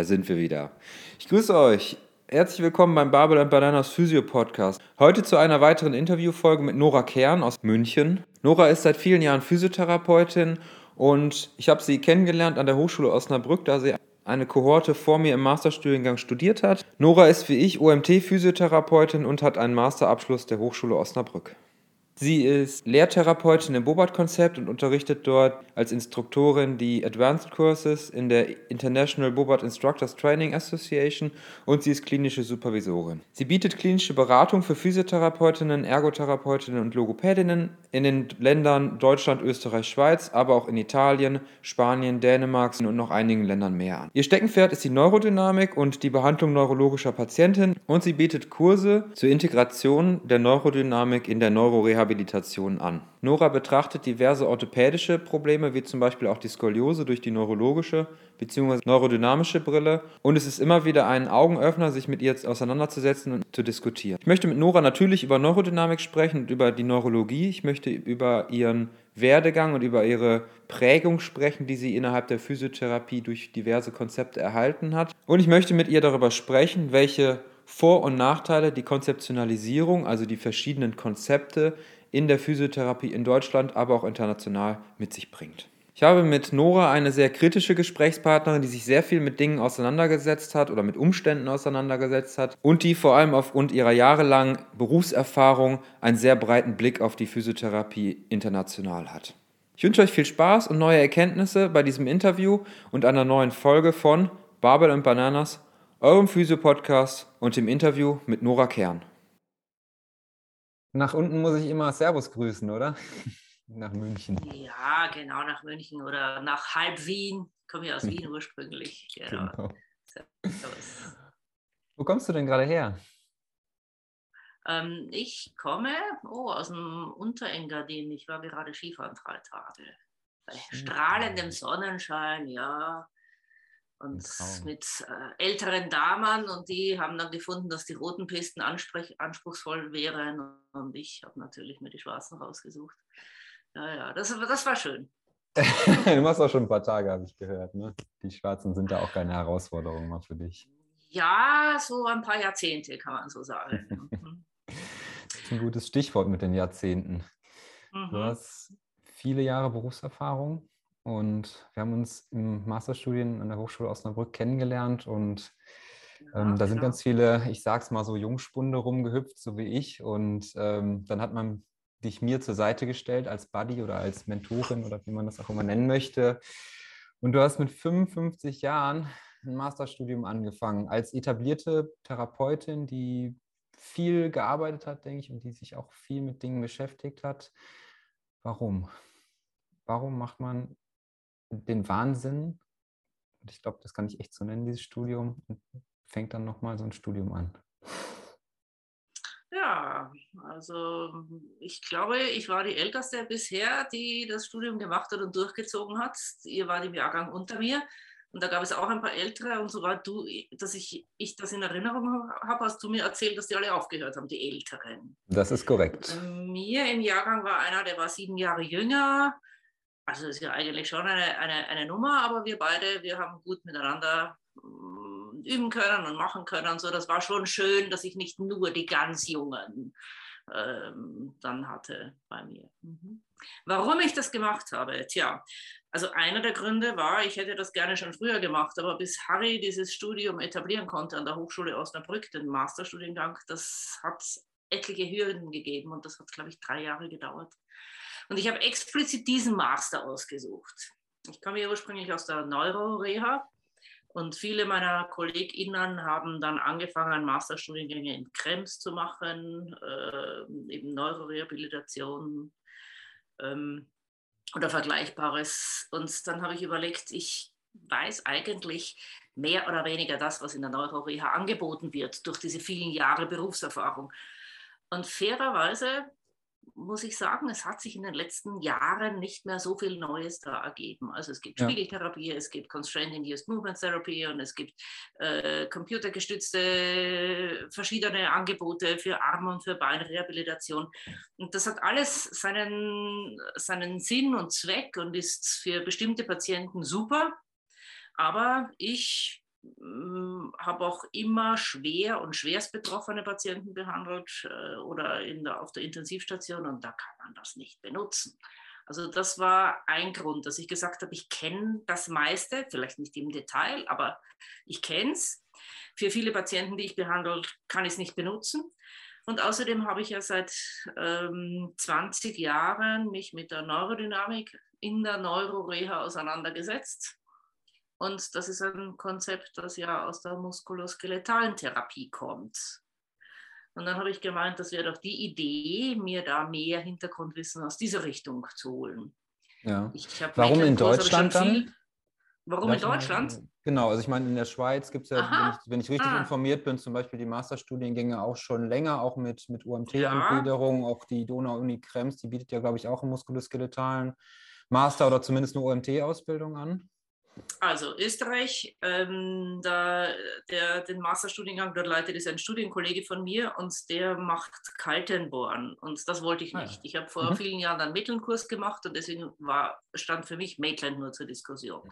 Da sind wir wieder. Ich grüße euch. Herzlich willkommen beim Babel and Bananas Physio Podcast. Heute zu einer weiteren Interviewfolge mit Nora Kern aus München. Nora ist seit vielen Jahren Physiotherapeutin und ich habe sie kennengelernt an der Hochschule Osnabrück, da sie eine Kohorte vor mir im Masterstudiengang studiert hat. Nora ist wie ich OMT-Physiotherapeutin und hat einen Masterabschluss der Hochschule Osnabrück. Sie ist Lehrtherapeutin im Bobart-Konzept und unterrichtet dort als Instruktorin die Advanced Courses in der International Bobart Instructors Training Association und sie ist klinische Supervisorin. Sie bietet klinische Beratung für Physiotherapeutinnen, Ergotherapeutinnen und Logopädinnen in den Ländern Deutschland, Österreich, Schweiz, aber auch in Italien, Spanien, Dänemark und noch einigen Ländern mehr an. Ihr Steckenpferd ist die Neurodynamik und die Behandlung neurologischer Patientinnen und sie bietet Kurse zur Integration der Neurodynamik in der Neurorehabilitation Rehabilitation an. Nora betrachtet diverse orthopädische Probleme, wie zum Beispiel auch die Skoliose durch die neurologische bzw. neurodynamische Brille. Und es ist immer wieder ein Augenöffner, sich mit ihr auseinanderzusetzen und zu diskutieren. Ich möchte mit Nora natürlich über Neurodynamik sprechen und über die Neurologie. Ich möchte über ihren Werdegang und über ihre Prägung sprechen, die sie innerhalb der Physiotherapie durch diverse Konzepte erhalten hat. Und ich möchte mit ihr darüber sprechen, welche vor- und Nachteile die Konzeptionalisierung, also die verschiedenen Konzepte in der Physiotherapie in Deutschland, aber auch international mit sich bringt. Ich habe mit Nora eine sehr kritische Gesprächspartnerin, die sich sehr viel mit Dingen auseinandergesetzt hat oder mit Umständen auseinandergesetzt hat und die vor allem aufgrund ihrer jahrelangen Berufserfahrung einen sehr breiten Blick auf die Physiotherapie international hat. Ich wünsche euch viel Spaß und neue Erkenntnisse bei diesem Interview und einer neuen Folge von Barbel und Bananas, eurem Physio-Podcast und dem Interview mit Nora Kern. Nach unten muss ich immer Servus grüßen, oder? nach München. Ja, genau, nach München oder nach halb Wien. Ich komme ja aus Wien ursprünglich. Genau. genau. Servus. Wo kommst du denn gerade her? Ähm, ich komme oh, aus dem Unterengadin. Ich war gerade Skifahren drei Tage. Bei strahlendem Sonnenschein, ja und mit äh, älteren Damen und die haben dann gefunden, dass die roten Pisten anspruchsvoll wären und ich habe natürlich mir die schwarzen rausgesucht. Ja, ja, das, das war schön. du machst auch schon ein paar Tage, habe ich gehört. Ne? Die schwarzen sind da auch keine Herausforderung mal für dich. Ja, so ein paar Jahrzehnte kann man so sagen. Mhm. das ist ein gutes Stichwort mit den Jahrzehnten. Mhm. Du hast viele Jahre Berufserfahrung und wir haben uns im Masterstudien an der Hochschule Osnabrück kennengelernt und ähm, da sind genau. ganz viele, ich sag's mal so, Jungspunde rumgehüpft, so wie ich. Und ähm, dann hat man dich mir zur Seite gestellt als Buddy oder als Mentorin oder wie man das auch immer nennen möchte. Und du hast mit 55 Jahren ein Masterstudium angefangen als etablierte Therapeutin, die viel gearbeitet hat, denke ich, und die sich auch viel mit Dingen beschäftigt hat. Warum? Warum macht man den Wahnsinn, und ich glaube, das kann ich echt so nennen, dieses Studium, und fängt dann nochmal so ein Studium an. Ja, also ich glaube, ich war die Älteste bisher, die das Studium gemacht hat und durchgezogen hat. Ihr war im Jahrgang unter mir. Und da gab es auch ein paar Ältere. Und sogar du, dass ich, ich das in Erinnerung habe, hast du mir erzählt, dass die alle aufgehört haben, die Älteren. Das ist korrekt. Mir im Jahrgang war einer, der war sieben Jahre jünger. Also ist ja eigentlich schon eine, eine, eine Nummer, aber wir beide, wir haben gut miteinander mm, üben können und machen können. So, das war schon schön, dass ich nicht nur die ganz Jungen ähm, dann hatte bei mir. Mhm. Warum ich das gemacht habe? Tja, also einer der Gründe war, ich hätte das gerne schon früher gemacht, aber bis Harry dieses Studium etablieren konnte an der Hochschule Osnabrück, den Masterstudiengang, das hat etliche Hürden gegeben und das hat, glaube ich, drei Jahre gedauert. Und ich habe explizit diesen Master ausgesucht. Ich komme ja ursprünglich aus der Neuroreha und viele meiner KollegInnen haben dann angefangen, Masterstudiengänge in Krems zu machen, äh, eben Neurorehabilitation, ähm, oder Vergleichbares. Und dann habe ich überlegt, ich weiß eigentlich mehr oder weniger das, was in der Neuroreha angeboten wird durch diese vielen Jahre Berufserfahrung. Und fairerweise muss ich sagen, es hat sich in den letzten Jahren nicht mehr so viel Neues da ergeben. Also es gibt ja. Spiegeltherapie, es gibt Constraint-Induced Movement Therapy und es gibt äh, computergestützte verschiedene Angebote für Arm- und für Beinrehabilitation. Und das hat alles seinen, seinen Sinn und Zweck und ist für bestimmte Patienten super. Aber ich habe auch immer schwer und schwerst betroffene Patienten behandelt äh, oder in der, auf der Intensivstation und da kann man das nicht benutzen. Also das war ein Grund, dass ich gesagt habe, ich kenne das meiste, vielleicht nicht im Detail, aber ich kenne es. Für viele Patienten, die ich behandle, kann ich es nicht benutzen. Und außerdem habe ich ja seit ähm, 20 Jahren mich mit der Neurodynamik in der Neuroreha auseinandergesetzt und das ist ein Konzept, das ja aus der muskuloskeletalen Therapie kommt. Und dann habe ich gemeint, das wäre doch die Idee, mir da mehr Hintergrundwissen aus dieser Richtung zu holen. Ja. Warum in Deutschland dann? Viel, warum in Deutschland? Mal, genau, also ich meine, in der Schweiz gibt es ja, wenn ich, wenn ich, richtig ah. informiert bin, zum Beispiel die Masterstudiengänge auch schon länger, auch mit, mit UMT-Angliederung, ja. auch die Donau-Uni Krems, die bietet ja, glaube ich, auch einen muskuloskeletalen Master oder zumindest eine UMT-Ausbildung an. Also Österreich, ähm, da, der, den Masterstudiengang dort leitet, ist ein Studienkollege von mir und der macht Kaltenbohren und das wollte ich ah, nicht. Ich habe vor mhm. vielen Jahren einen Mittelkurs gemacht und deswegen war, stand für mich Maitland nur zur Diskussion.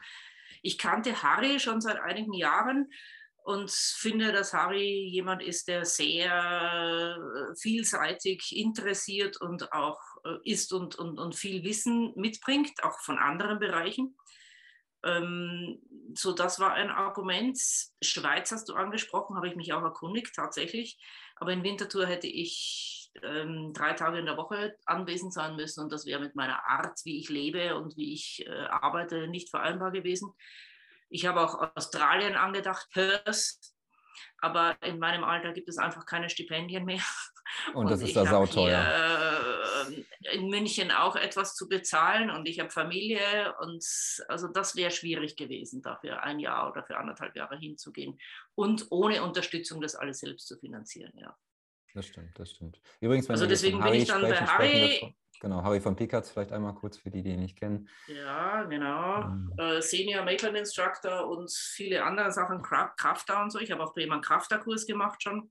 Ich kannte Harry schon seit einigen Jahren und finde, dass Harry jemand ist, der sehr äh, vielseitig interessiert und auch äh, ist und, und, und viel Wissen mitbringt, auch von anderen Bereichen. Ähm, so, das war ein Argument. Schweiz hast du angesprochen, habe ich mich auch erkundigt, tatsächlich. Aber in Winterthur hätte ich ähm, drei Tage in der Woche anwesend sein müssen und das wäre mit meiner Art, wie ich lebe und wie ich äh, arbeite, nicht vereinbar gewesen. Ich habe auch Australien angedacht, Perth, aber in meinem Alter gibt es einfach keine Stipendien mehr. Und, und das ist da sauteuer. Äh, in München auch etwas zu bezahlen und ich habe Familie und also das wäre schwierig gewesen, dafür ein Jahr oder für anderthalb Jahre hinzugehen und ohne Unterstützung das alles selbst zu finanzieren, ja. Das stimmt, das stimmt. Übrigens, wenn also deswegen bin ich dann bei Harry. Genau, Harry von Pikatz vielleicht einmal kurz für die, die ihn nicht kennen. Ja, genau. Mhm. Äh, Senior Maitland Instructor und viele andere Sachen, Krafter und so. Ich habe auch bei jemandem Krafter-Kurs gemacht schon.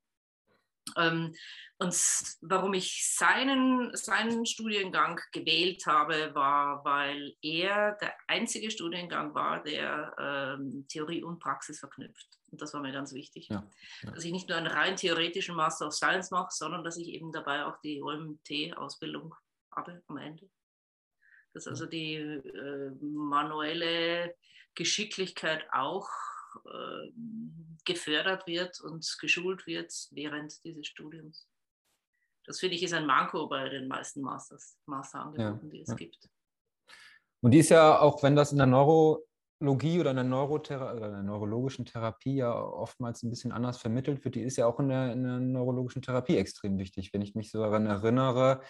Ähm, und warum ich seinen, seinen Studiengang gewählt habe, war, weil er der einzige Studiengang war, der ähm, Theorie und Praxis verknüpft. Und das war mir ganz wichtig. Ja, ja. Dass ich nicht nur einen rein theoretischen Master of Science mache, sondern dass ich eben dabei auch die OMT-Ausbildung habe am Ende. Dass also die äh, manuelle Geschicklichkeit auch äh, gefördert wird und geschult wird während dieses Studiums. Das finde ich ist ein Manko bei den meisten Masters, Masterangeboten, ja, die es ja. gibt. Und die ist ja, auch wenn das in der Neurologie oder in der, Neurothera oder in der neurologischen Therapie ja oftmals ein bisschen anders vermittelt wird, die ist ja auch in der, in der neurologischen Therapie extrem wichtig. Wenn ich mich so daran erinnere,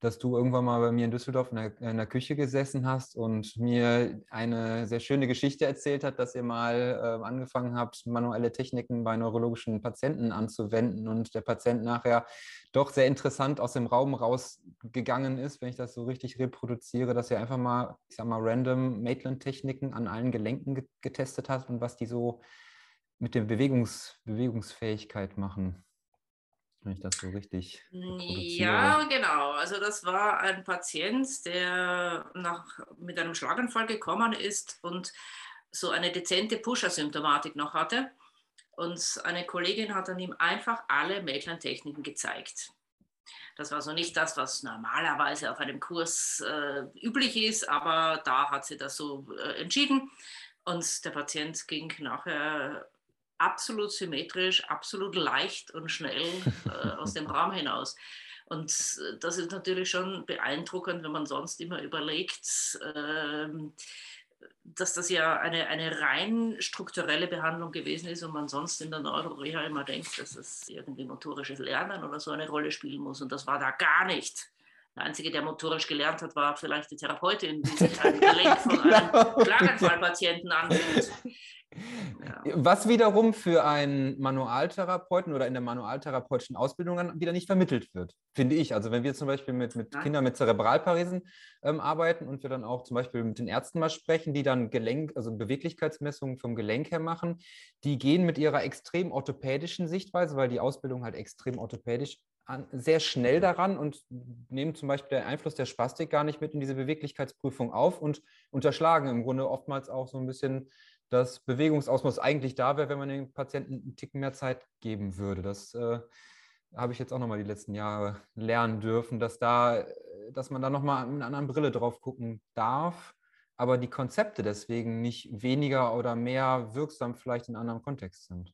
dass du irgendwann mal bei mir in Düsseldorf in der, in der, Küche gesessen hast und mir eine sehr schöne Geschichte erzählt hat, dass ihr mal äh, angefangen habt, manuelle Techniken bei neurologischen Patienten anzuwenden und der Patient nachher doch sehr interessant aus dem Raum rausgegangen ist, wenn ich das so richtig reproduziere, dass ihr einfach mal, ich sag mal, random Maitland-Techniken an allen Gelenken getestet habt und was die so mit der Bewegungs Bewegungsfähigkeit machen wenn ich das so richtig. Ja, genau. Also das war ein Patient, der nach, mit einem Schlaganfall gekommen ist und so eine dezente Pusher-Symptomatik noch hatte. Und eine Kollegin hat dann ihm einfach alle Maitland-Techniken gezeigt. Das war so nicht das, was normalerweise auf einem Kurs äh, üblich ist, aber da hat sie das so äh, entschieden. Und der Patient ging nachher absolut symmetrisch, absolut leicht und schnell äh, aus dem Raum hinaus. Und äh, das ist natürlich schon beeindruckend, wenn man sonst immer überlegt, äh, dass das ja eine, eine rein strukturelle Behandlung gewesen ist und man sonst in der Neuroreha immer denkt, dass es irgendwie motorisches Lernen oder so eine Rolle spielen muss. Und das war da gar nicht. Der Einzige, der motorisch gelernt hat, war vielleicht die Therapeutin, die sich ein Gelenk von einem genau. Schlaganfallpatienten anbietet. Ja. Was wiederum für einen Manualtherapeuten oder in der manualtherapeutischen Ausbildung dann wieder nicht vermittelt wird, finde ich. Also wenn wir zum Beispiel mit, mit Kindern mit Zerebralparesen ähm, arbeiten und wir dann auch zum Beispiel mit den Ärzten mal sprechen, die dann Gelenk, also Beweglichkeitsmessungen vom Gelenk her machen, die gehen mit ihrer extrem orthopädischen Sichtweise, weil die Ausbildung halt extrem orthopädisch an, sehr schnell daran und nehmen zum Beispiel den Einfluss der Spastik gar nicht mit in diese Beweglichkeitsprüfung auf und unterschlagen im Grunde oftmals auch so ein bisschen das Bewegungsausmaß eigentlich da wäre, wenn man den Patienten einen Ticken mehr Zeit geben würde. Das äh, habe ich jetzt auch nochmal die letzten Jahre lernen dürfen, dass da, dass man da nochmal mit einer anderen Brille drauf gucken darf, aber die Konzepte deswegen nicht weniger oder mehr wirksam vielleicht in einem anderen Kontext sind.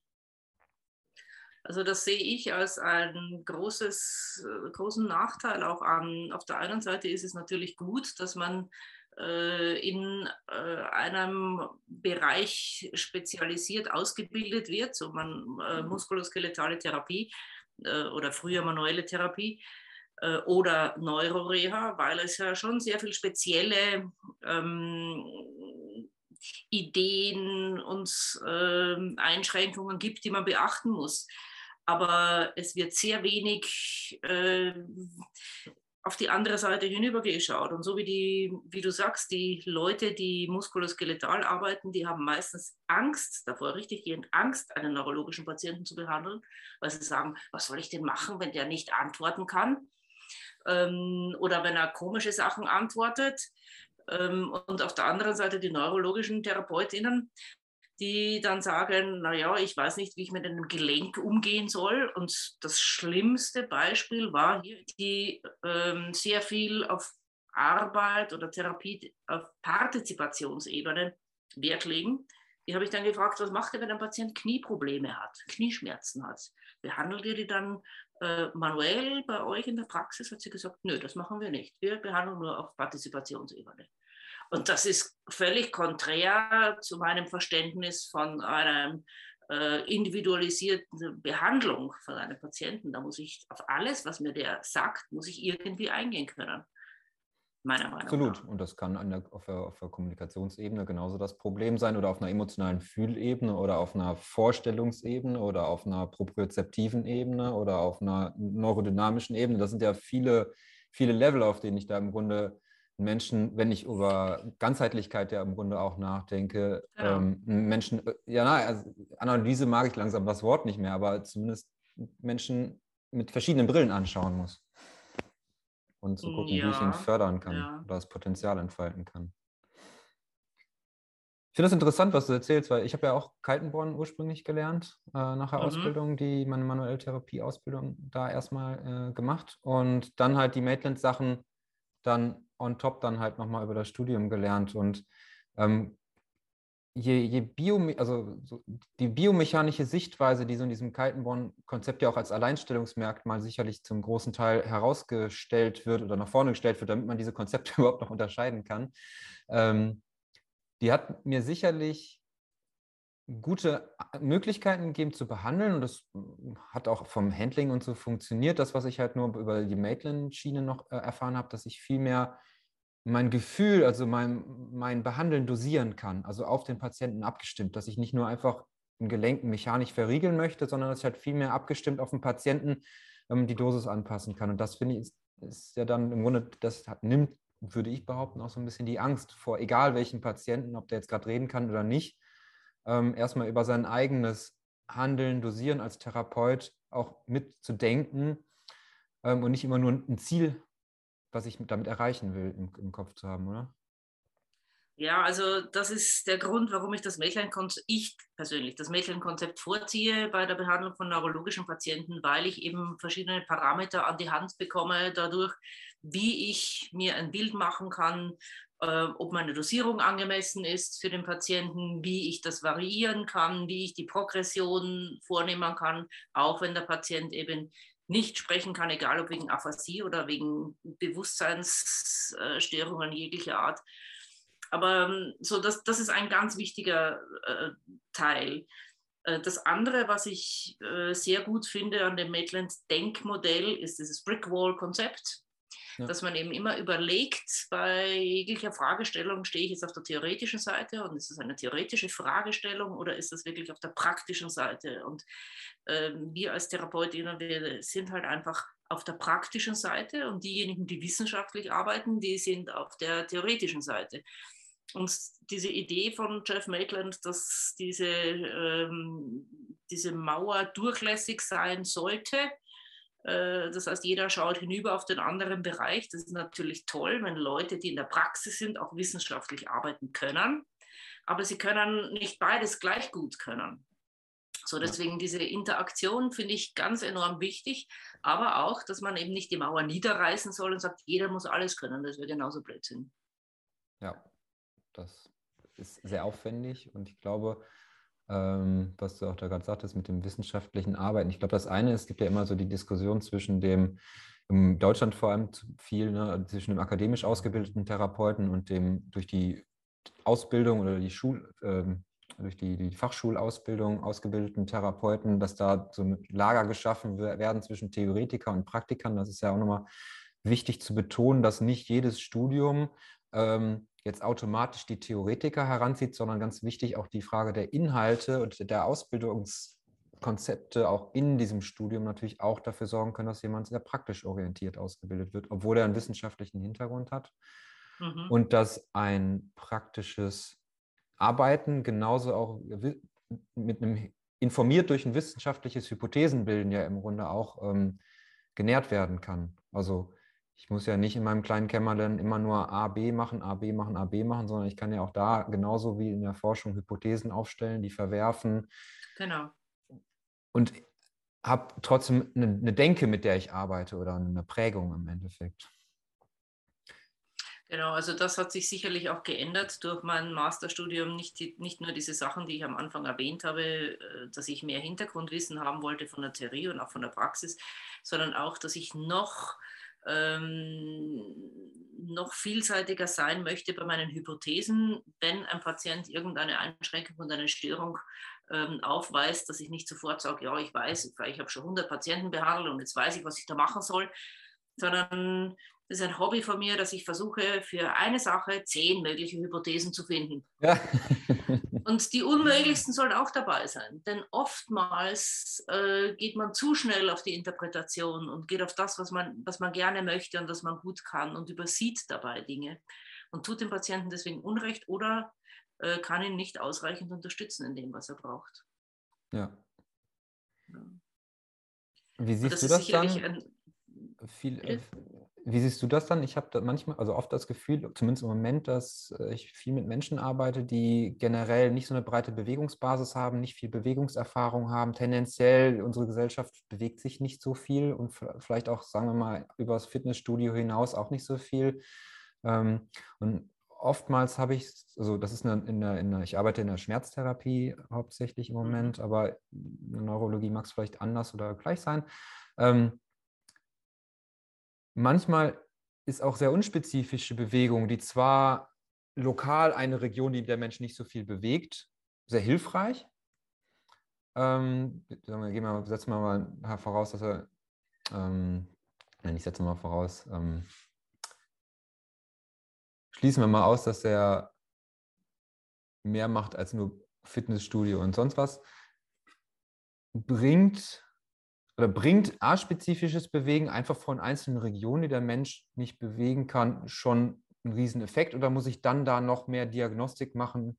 Also das sehe ich als einen großes, äh, großen Nachteil auch an. Auf der einen Seite ist es natürlich gut, dass man äh, in äh, einem Bereich spezialisiert ausgebildet wird, so man äh, mhm. muskuloskeletale Therapie oder früher manuelle Therapie oder Neuroreha, weil es ja schon sehr viel spezielle ähm, Ideen und äh, Einschränkungen gibt, die man beachten muss. Aber es wird sehr wenig äh, auf die andere Seite hinübergeschaut. Und so wie die, wie du sagst, die Leute, die muskuloskeletal arbeiten, die haben meistens Angst davor, richtig gehend Angst, einen neurologischen Patienten zu behandeln, weil sie sagen, was soll ich denn machen, wenn der nicht antworten kann? Ähm, oder wenn er komische Sachen antwortet. Ähm, und auf der anderen Seite die neurologischen Therapeutinnen, die dann sagen, naja, ich weiß nicht, wie ich mit einem Gelenk umgehen soll. Und das schlimmste Beispiel war hier, die ähm, sehr viel auf Arbeit oder Therapie auf Partizipationsebene Wert legen. Die habe ich dann gefragt, was macht ihr, wenn ein Patient Knieprobleme hat, Knieschmerzen hat? Behandelt ihr die dann äh, manuell bei euch in der Praxis? Hat sie gesagt, nö, das machen wir nicht. Wir behandeln nur auf Partizipationsebene. Und das ist völlig konträr zu meinem Verständnis von einer äh, individualisierten Behandlung von einem Patienten. Da muss ich auf alles, was mir der sagt, muss ich irgendwie eingehen können. Meiner Meinung Absolut. Nach. Und das kann der, auf, der, auf der Kommunikationsebene genauso das Problem sein oder auf einer emotionalen Fühlebene oder auf einer Vorstellungsebene oder auf einer propriozeptiven Ebene oder auf einer neurodynamischen Ebene. Das sind ja viele, viele Level, auf denen ich da im Grunde Menschen, wenn ich über Ganzheitlichkeit ja im Grunde auch nachdenke, ja. ähm, Menschen, äh, ja, na, also Analyse mag ich langsam das Wort nicht mehr, aber zumindest Menschen mit verschiedenen Brillen anschauen muss. Und zu gucken, ja. wie ich ihn fördern kann ja. oder das Potenzial entfalten kann. Ich finde das interessant, was du erzählst, weil ich habe ja auch Kaltenborn ursprünglich gelernt, äh, nach der mhm. Ausbildung, die meine manuelle Therapie-Ausbildung da erstmal äh, gemacht und dann halt die Maitland-Sachen dann on top dann halt nochmal über das Studium gelernt. Und ähm, je, je Bio, also so die biomechanische Sichtweise, die so in diesem Kaltenborn-Konzept ja auch als Alleinstellungsmerkmal sicherlich zum großen Teil herausgestellt wird oder nach vorne gestellt wird, damit man diese Konzepte überhaupt noch unterscheiden kann, ähm, die hat mir sicherlich gute Möglichkeiten gegeben zu behandeln und das hat auch vom Handling und so funktioniert. Das, was ich halt nur über die Maitland-Schiene noch äh, erfahren habe, dass ich viel mehr mein Gefühl, also mein, mein Behandeln dosieren kann, also auf den Patienten abgestimmt, dass ich nicht nur einfach ein Gelenk mechanisch verriegeln möchte, sondern dass ich halt viel mehr abgestimmt auf den Patienten ähm, die Dosis anpassen kann. Und das finde ich ist, ist, ja dann im Grunde, das hat, nimmt, würde ich behaupten, auch so ein bisschen die Angst vor, egal welchen Patienten, ob der jetzt gerade reden kann oder nicht, ähm, erstmal über sein eigenes Handeln, Dosieren als Therapeut auch mitzudenken ähm, und nicht immer nur ein Ziel was ich damit erreichen will, im, im Kopf zu haben, oder? Ja, also das ist der Grund, warum ich das Mädchenkonzept, ich persönlich das Mädchenkonzept vorziehe bei der Behandlung von neurologischen Patienten, weil ich eben verschiedene Parameter an die Hand bekomme, dadurch, wie ich mir ein Bild machen kann, äh, ob meine Dosierung angemessen ist für den Patienten, wie ich das variieren kann, wie ich die Progression vornehmen kann, auch wenn der Patient eben nicht sprechen kann, egal ob wegen Aphasie oder wegen Bewusstseinsstörungen jeglicher Art. Aber ähm, so, das, das ist ein ganz wichtiger äh, Teil. Äh, das andere, was ich äh, sehr gut finde an dem Maitland Denkmodell, ist dieses Brickwall-Konzept. Ja. Dass man eben immer überlegt, bei jeglicher Fragestellung, stehe ich jetzt auf der theoretischen Seite und ist es eine theoretische Fragestellung oder ist das wirklich auf der praktischen Seite? Und äh, wir als Therapeutinnen, wir sind halt einfach auf der praktischen Seite und diejenigen, die wissenschaftlich arbeiten, die sind auf der theoretischen Seite. Und diese Idee von Jeff Maitland, dass diese, ähm, diese Mauer durchlässig sein sollte, das heißt, jeder schaut hinüber auf den anderen Bereich. Das ist natürlich toll, wenn Leute, die in der Praxis sind, auch wissenschaftlich arbeiten können. Aber sie können nicht beides gleich gut können. So, deswegen diese Interaktion finde ich ganz enorm wichtig, aber auch, dass man eben nicht die Mauer niederreißen soll und sagt, jeder muss alles können. Das wäre genauso Blödsinn. Ja, das ist sehr aufwendig und ich glaube, ähm, was du auch da gerade sagtest mit dem wissenschaftlichen Arbeiten. Ich glaube, das eine ist, es gibt ja immer so die Diskussion zwischen dem, in Deutschland vor allem viel, ne, zwischen dem akademisch ausgebildeten Therapeuten und dem durch die Ausbildung oder die Schul, ähm, durch die, die Fachschulausbildung ausgebildeten Therapeuten, dass da so ein Lager geschaffen werden zwischen Theoretiker und Praktikern. Das ist ja auch nochmal wichtig zu betonen, dass nicht jedes Studium ähm, jetzt automatisch die Theoretiker heranzieht, sondern ganz wichtig auch die Frage der Inhalte und der Ausbildungskonzepte auch in diesem Studium natürlich auch dafür sorgen können, dass jemand sehr praktisch orientiert ausgebildet wird, obwohl er einen wissenschaftlichen Hintergrund hat. Mhm. Und dass ein praktisches Arbeiten genauso auch mit einem informiert durch ein wissenschaftliches Hypothesenbilden ja im Grunde auch ähm, genährt werden kann. Also ich muss ja nicht in meinem kleinen Kämmerlein immer nur A, B machen, A, B machen, A, B machen, sondern ich kann ja auch da genauso wie in der Forschung Hypothesen aufstellen, die verwerfen. Genau. Und habe trotzdem eine, eine Denke, mit der ich arbeite oder eine Prägung im Endeffekt. Genau, also das hat sich sicherlich auch geändert durch mein Masterstudium. Nicht, die, nicht nur diese Sachen, die ich am Anfang erwähnt habe, äh, dass ich mehr Hintergrundwissen haben wollte von der Theorie und auch von der Praxis, sondern auch, dass ich noch ähm, noch vielseitiger sein möchte bei meinen Hypothesen, wenn ein Patient irgendeine Einschränkung und eine Störung ähm, aufweist, dass ich nicht sofort sage, ja, ich weiß, ich habe schon 100 Patienten behandelt und jetzt weiß ich, was ich da machen soll, sondern das ist ein Hobby von mir, dass ich versuche, für eine Sache zehn mögliche Hypothesen zu finden. Ja. Und die unmöglichsten sollen auch dabei sein. Denn oftmals äh, geht man zu schnell auf die Interpretation und geht auf das, was man, was man gerne möchte und was man gut kann und übersieht dabei Dinge und tut dem Patienten deswegen Unrecht oder äh, kann ihn nicht ausreichend unterstützen in dem, was er braucht. Ja. ja. Wie siehst das du das dann? Ein, viel, äh, wie siehst du das dann? Ich habe manchmal, also oft das Gefühl, zumindest im Moment, dass äh, ich viel mit Menschen arbeite, die generell nicht so eine breite Bewegungsbasis haben, nicht viel Bewegungserfahrung haben. Tendenziell, unsere Gesellschaft bewegt sich nicht so viel und vielleicht auch, sagen wir mal, über das Fitnessstudio hinaus auch nicht so viel. Ähm, und oftmals habe ich, also das ist eine, in der, in der, ich arbeite in der Schmerztherapie hauptsächlich im mhm. Moment, aber in der Neurologie mag es vielleicht anders oder gleich sein. Ähm, manchmal ist auch sehr unspezifische Bewegung, die zwar lokal eine Region, die der Mensch nicht so viel bewegt, sehr hilfreich. Ähm, gehen wir, setzen wir mal voraus, dass er, ähm, nein, ich setze mal voraus, ähm, schließen wir mal aus, dass er mehr macht als nur Fitnessstudio und sonst was, bringt oder bringt aspezifisches Bewegen einfach von einzelnen Regionen, die der Mensch nicht bewegen kann, schon einen riesen Effekt oder muss ich dann da noch mehr Diagnostik machen,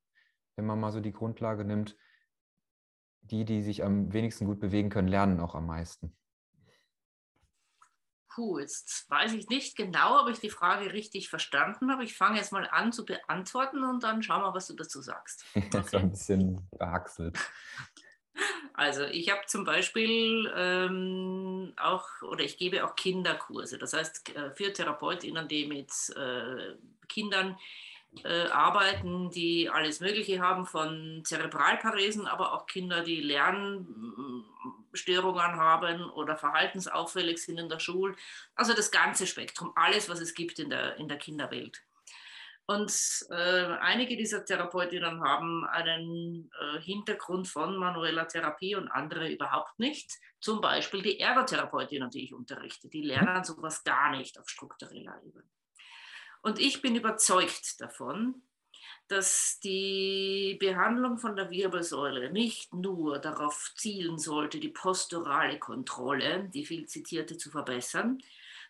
wenn man mal so die Grundlage nimmt? Die, die sich am wenigsten gut bewegen können, lernen auch am meisten. Puh, jetzt weiß ich nicht genau, ob ich die Frage richtig verstanden habe. Ich fange jetzt mal an zu beantworten und dann schauen wir, was du dazu sagst. Okay? Das ist ein bisschen behaxelt. Also ich habe zum Beispiel ähm, auch, oder ich gebe auch Kinderkurse. Das heißt, äh, für TherapeutInnen, die mit äh, Kindern äh, arbeiten, die alles Mögliche haben, von Zerebralparesen, aber auch Kinder, die Lernstörungen haben oder verhaltensauffällig sind in der Schule. Also das ganze Spektrum, alles, was es gibt in der, in der Kinderwelt. Und äh, einige dieser Therapeutinnen haben einen äh, Hintergrund von manueller Therapie und andere überhaupt nicht. Zum Beispiel die Ergotherapeutinnen, die ich unterrichte, die lernen sowas gar nicht auf struktureller Ebene. Und ich bin überzeugt davon, dass die Behandlung von der Wirbelsäule nicht nur darauf zielen sollte, die posturale Kontrolle, die viel zitierte, zu verbessern,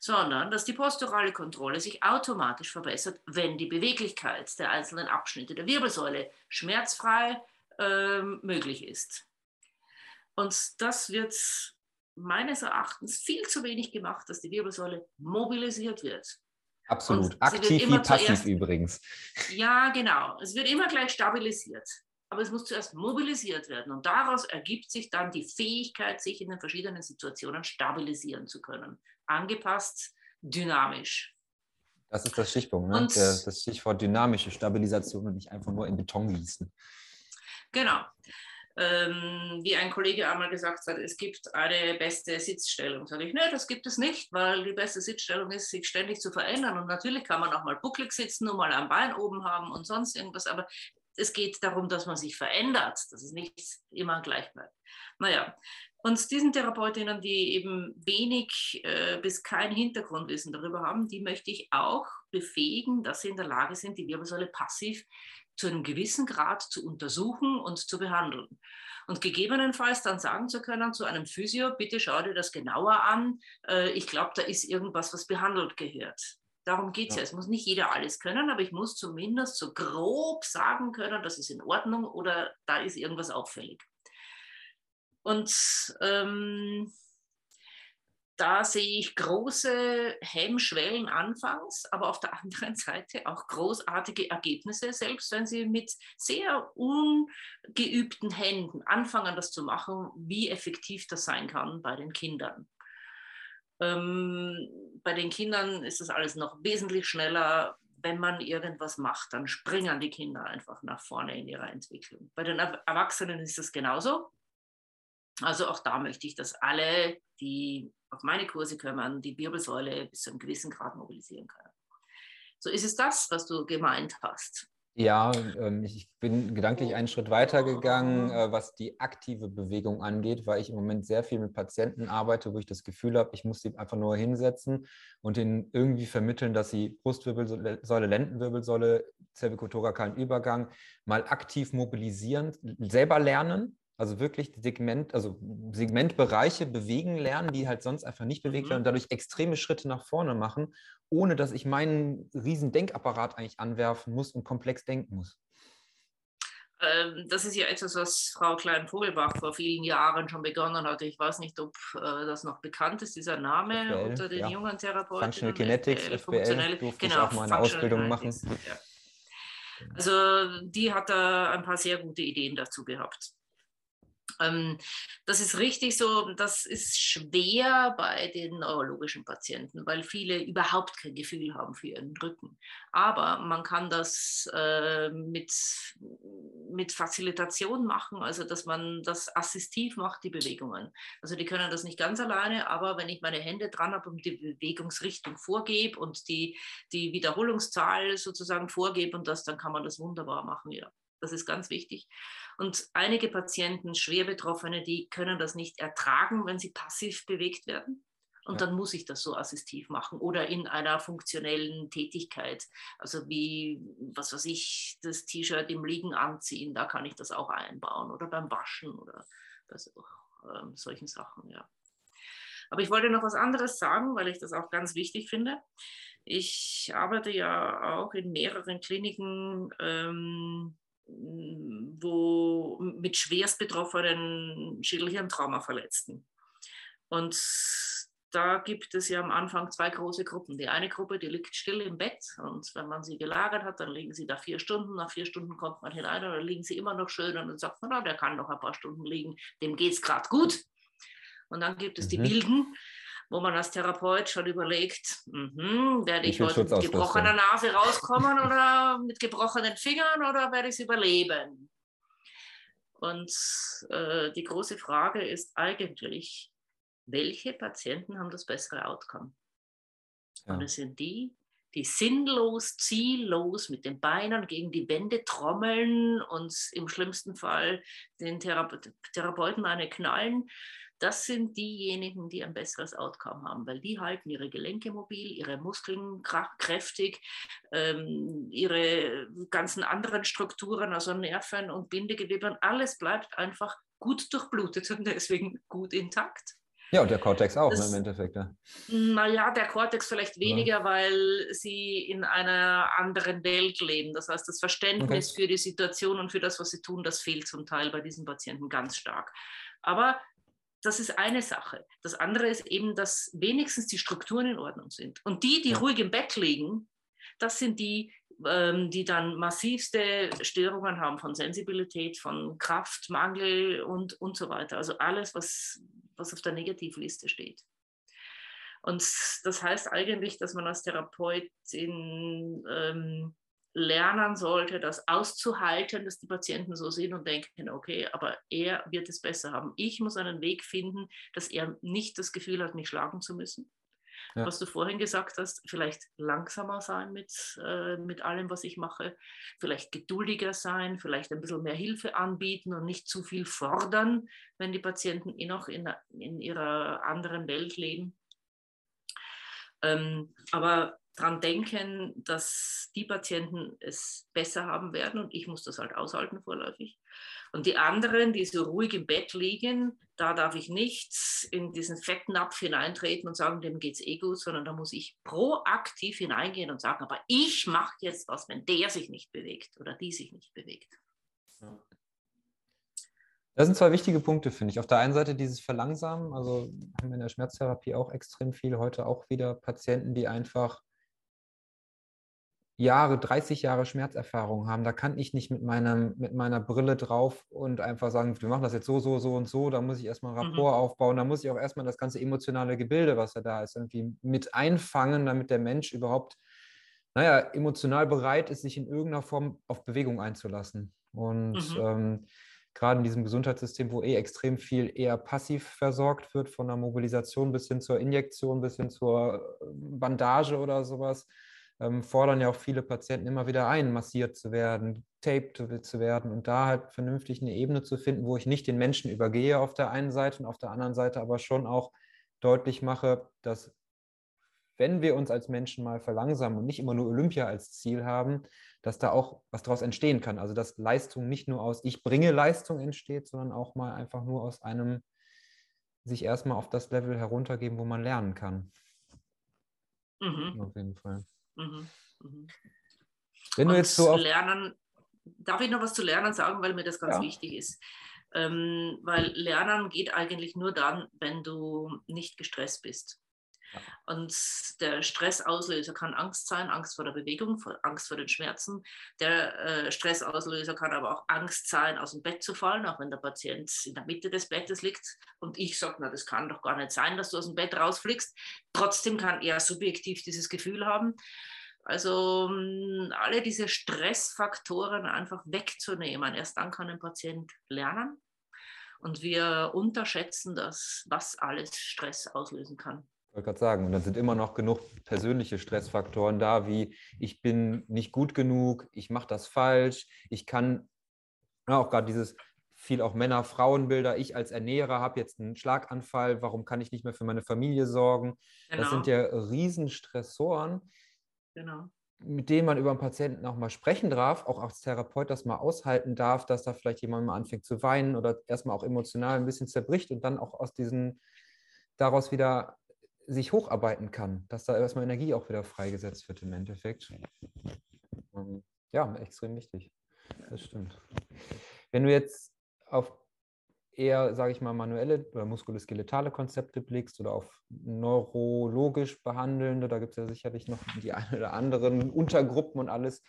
sondern dass die posturale Kontrolle sich automatisch verbessert, wenn die Beweglichkeit der einzelnen Abschnitte der Wirbelsäule schmerzfrei äh, möglich ist. Und das wird meines Erachtens viel zu wenig gemacht, dass die Wirbelsäule mobilisiert wird. Absolut. Aktiv wie passiv zuerst, übrigens. Ja, genau. Es wird immer gleich stabilisiert. Aber es muss zuerst mobilisiert werden. Und daraus ergibt sich dann die Fähigkeit, sich in den verschiedenen Situationen stabilisieren zu können. Angepasst, dynamisch. Das ist das Stichpunkt, ne? Und, das Stichwort dynamische Stabilisation und nicht einfach nur in Beton gießen. Genau ähm, wie ein Kollege einmal gesagt hat, es gibt eine beste Sitzstellung. Sage ich, nein, das gibt es nicht, weil die beste Sitzstellung ist, sich ständig zu verändern. Und natürlich kann man auch mal bucklig sitzen und mal ein Bein oben haben und sonst irgendwas, aber es geht darum, dass man sich verändert, dass es nicht immer gleich bleibt. Naja, und diesen Therapeutinnen, die eben wenig äh, bis kein Hintergrundwissen darüber haben, die möchte ich auch befähigen, dass sie in der Lage sind, die Wirbelsäule passiv zu einem gewissen Grad zu untersuchen und zu behandeln. Und gegebenenfalls dann sagen zu können zu einem Physio, bitte schau dir das genauer an, äh, ich glaube, da ist irgendwas, was behandelt gehört. Darum geht es ja. ja. Es muss nicht jeder alles können, aber ich muss zumindest so grob sagen können, das ist in Ordnung oder da ist irgendwas auffällig. Und ähm, da sehe ich große Hemmschwellen anfangs, aber auf der anderen Seite auch großartige Ergebnisse, selbst wenn Sie mit sehr ungeübten Händen anfangen, das zu machen, wie effektiv das sein kann bei den Kindern. Ähm, bei den Kindern ist das alles noch wesentlich schneller. Wenn man irgendwas macht, dann springen die Kinder einfach nach vorne in ihrer Entwicklung. Bei den Erwachsenen ist das genauso. Also auch da möchte ich, dass alle, die auf meine Kurse kümmern, die Wirbelsäule bis zu einem gewissen Grad mobilisieren können. So ist es das, was du gemeint hast. Ja, ähm, ich bin gedanklich einen Schritt weiter gegangen, äh, was die aktive Bewegung angeht, weil ich im Moment sehr viel mit Patienten arbeite, wo ich das Gefühl habe, ich muss sie einfach nur hinsetzen und ihnen irgendwie vermitteln, dass sie Brustwirbelsäule, Lendenwirbelsäule, cervicothoracalen Übergang mal aktiv mobilisieren, selber lernen also wirklich Segment, also Segmentbereiche bewegen lernen, die halt sonst einfach nicht bewegt werden mhm. und dadurch extreme Schritte nach vorne machen, ohne dass ich meinen riesen Denkapparat eigentlich anwerfen muss und komplex denken muss. Ähm, das ist ja etwas, was Frau Klein-Vogelbach vor vielen Jahren schon begonnen hat. Ich weiß nicht, ob äh, das noch bekannt ist, dieser Name FBL, unter den ja. jungen Therapeuten. Functional Kinetics, FBL, FBL durfte genau, ich auch mal eine Ausbildung machen. Ja. Also die hat da ein paar sehr gute Ideen dazu gehabt. Ähm, das ist richtig so, das ist schwer bei den neurologischen Patienten, weil viele überhaupt kein Gefühl haben für ihren Rücken. Aber man kann das äh, mit, mit Facilitation machen, also dass man das assistiv macht, die Bewegungen. Also die können das nicht ganz alleine, aber wenn ich meine Hände dran habe und die Bewegungsrichtung vorgebe und die, die Wiederholungszahl sozusagen vorgebe und das, dann kann man das wunderbar machen, ja. Das ist ganz wichtig. Und einige Patienten, schwer Betroffene, die können das nicht ertragen, wenn sie passiv bewegt werden. Und ja. dann muss ich das so assistiv machen oder in einer funktionellen Tätigkeit. Also wie, was weiß ich, das T-Shirt im Liegen anziehen, da kann ich das auch einbauen oder beim Waschen oder bei so, äh, solchen Sachen, ja. Aber ich wollte noch was anderes sagen, weil ich das auch ganz wichtig finde. Ich arbeite ja auch in mehreren Kliniken ähm, wo mit schwerst betroffenen Schädelhirntrauma-Verletzten. Und da gibt es ja am Anfang zwei große Gruppen. Die eine Gruppe, die liegt still im Bett und wenn man sie gelagert hat, dann liegen sie da vier Stunden. Nach vier Stunden kommt man hinein und dann liegen sie immer noch schön und dann sagt man, na, der kann noch ein paar Stunden liegen, dem geht es gerade gut. Und dann gibt es die mhm. Wilden, wo man als Therapeut schon überlegt, mh, werde ich heute mit gebrochener Nase rauskommen oder mit gebrochenen Fingern oder werde ich es überleben? Und äh, die große Frage ist eigentlich, welche Patienten haben das bessere Outcome? Ja. Und es sind die, die sinnlos, ziellos mit den Beinen gegen die Wände trommeln und im schlimmsten Fall den Therapeuten eine knallen, das sind diejenigen, die ein besseres Outcome haben, weil die halten ihre Gelenke mobil, ihre Muskeln kräftig, ähm, ihre ganzen anderen Strukturen, also Nerven und Bindegewebe, alles bleibt einfach gut durchblutet und deswegen gut intakt. Ja, und der Cortex auch das, ne, im Endeffekt. Ja. Naja, der Cortex vielleicht weniger, ja. weil sie in einer anderen Welt leben. Das heißt, das Verständnis okay. für die Situation und für das, was sie tun, das fehlt zum Teil bei diesen Patienten ganz stark. Aber das ist eine Sache. Das andere ist eben, dass wenigstens die Strukturen in Ordnung sind. Und die, die ja. ruhig im Bett liegen, das sind die, ähm, die dann massivste Störungen haben von Sensibilität, von Kraftmangel und, und so weiter. Also alles, was, was auf der Negativliste steht. Und das heißt eigentlich, dass man als Therapeutin ähm, lernen sollte, das auszuhalten, dass die Patienten so sind und denken, okay, aber er wird es besser haben. Ich muss einen Weg finden, dass er nicht das Gefühl hat, mich schlagen zu müssen. Ja. Was du vorhin gesagt hast, vielleicht langsamer sein mit, äh, mit allem, was ich mache, vielleicht geduldiger sein, vielleicht ein bisschen mehr Hilfe anbieten und nicht zu viel fordern, wenn die Patienten eh noch in, in ihrer anderen Welt leben. Ähm, aber daran denken, dass die Patienten es besser haben werden und ich muss das halt aushalten vorläufig. Und die anderen, die so ruhig im Bett liegen, da darf ich nicht in diesen Fettnapf hineintreten und sagen, dem geht es eh gut, sondern da muss ich proaktiv hineingehen und sagen, aber ich mache jetzt was, wenn der sich nicht bewegt oder die sich nicht bewegt. Das sind zwei wichtige Punkte, finde ich. Auf der einen Seite dieses Verlangsamen, also haben wir in der Schmerztherapie auch extrem viel, heute auch wieder Patienten, die einfach Jahre, 30 Jahre Schmerzerfahrung haben. Da kann ich nicht mit, meinem, mit meiner Brille drauf und einfach sagen, wir machen das jetzt so, so, so und so. Da muss ich erstmal einen Rapport mhm. aufbauen. Da muss ich auch erstmal das ganze emotionale Gebilde, was ja da ist, irgendwie mit einfangen, damit der Mensch überhaupt, naja, emotional bereit ist, sich in irgendeiner Form auf Bewegung einzulassen. Und mhm. ähm, gerade in diesem Gesundheitssystem, wo eh extrem viel eher passiv versorgt wird, von der Mobilisation bis hin zur Injektion, bis hin zur äh, Bandage oder sowas, ähm, fordern ja auch viele Patienten immer wieder ein, massiert zu werden, taped zu werden und da halt vernünftig eine Ebene zu finden, wo ich nicht den Menschen übergehe auf der einen Seite und auf der anderen Seite aber schon auch deutlich mache, dass wenn wir uns als Menschen mal verlangsamen und nicht immer nur Olympia als Ziel haben, dass da auch was daraus entstehen kann. Also dass Leistung nicht nur aus ich bringe Leistung entsteht, sondern auch mal einfach nur aus einem sich erstmal auf das Level heruntergeben, wo man lernen kann. Mhm. Auf jeden Fall. Mhm. Mhm. Wenn du jetzt so lernen, darf ich noch was zu Lernen sagen, weil mir das ganz ja. wichtig ist. Ähm, weil Lernen geht eigentlich nur dann, wenn du nicht gestresst bist. Und der Stressauslöser kann Angst sein, Angst vor der Bewegung, Angst vor den Schmerzen. Der äh, Stressauslöser kann aber auch Angst sein, aus dem Bett zu fallen, auch wenn der Patient in der Mitte des Bettes liegt. Und ich sage, na, das kann doch gar nicht sein, dass du aus dem Bett rausfliegst. Trotzdem kann er subjektiv dieses Gefühl haben. Also hm, alle diese Stressfaktoren einfach wegzunehmen. Erst dann kann ein Patient lernen. Und wir unterschätzen das, was alles Stress auslösen kann. Ich wollte gerade sagen, und dann sind immer noch genug persönliche Stressfaktoren da, wie ich bin nicht gut genug, ich mache das falsch, ich kann, ja, auch gerade dieses viel auch Männer-Frauen-Bilder, ich als Ernährer habe jetzt einen Schlaganfall, warum kann ich nicht mehr für meine Familie sorgen? Genau. Das sind ja Riesenstressoren, genau. mit denen man über einen Patienten auch mal sprechen darf, auch als Therapeut das mal aushalten darf, dass da vielleicht jemand mal anfängt zu weinen oder erstmal auch emotional ein bisschen zerbricht und dann auch aus diesen daraus wieder sich hocharbeiten kann, dass da erstmal Energie auch wieder freigesetzt wird im Endeffekt. Ähm, ja, extrem wichtig. Das stimmt. Wenn du jetzt auf eher, sage ich mal, manuelle oder muskuloskeletale Konzepte blickst oder auf neurologisch behandelnde, da gibt es ja sicherlich noch die ein oder anderen Untergruppen und alles.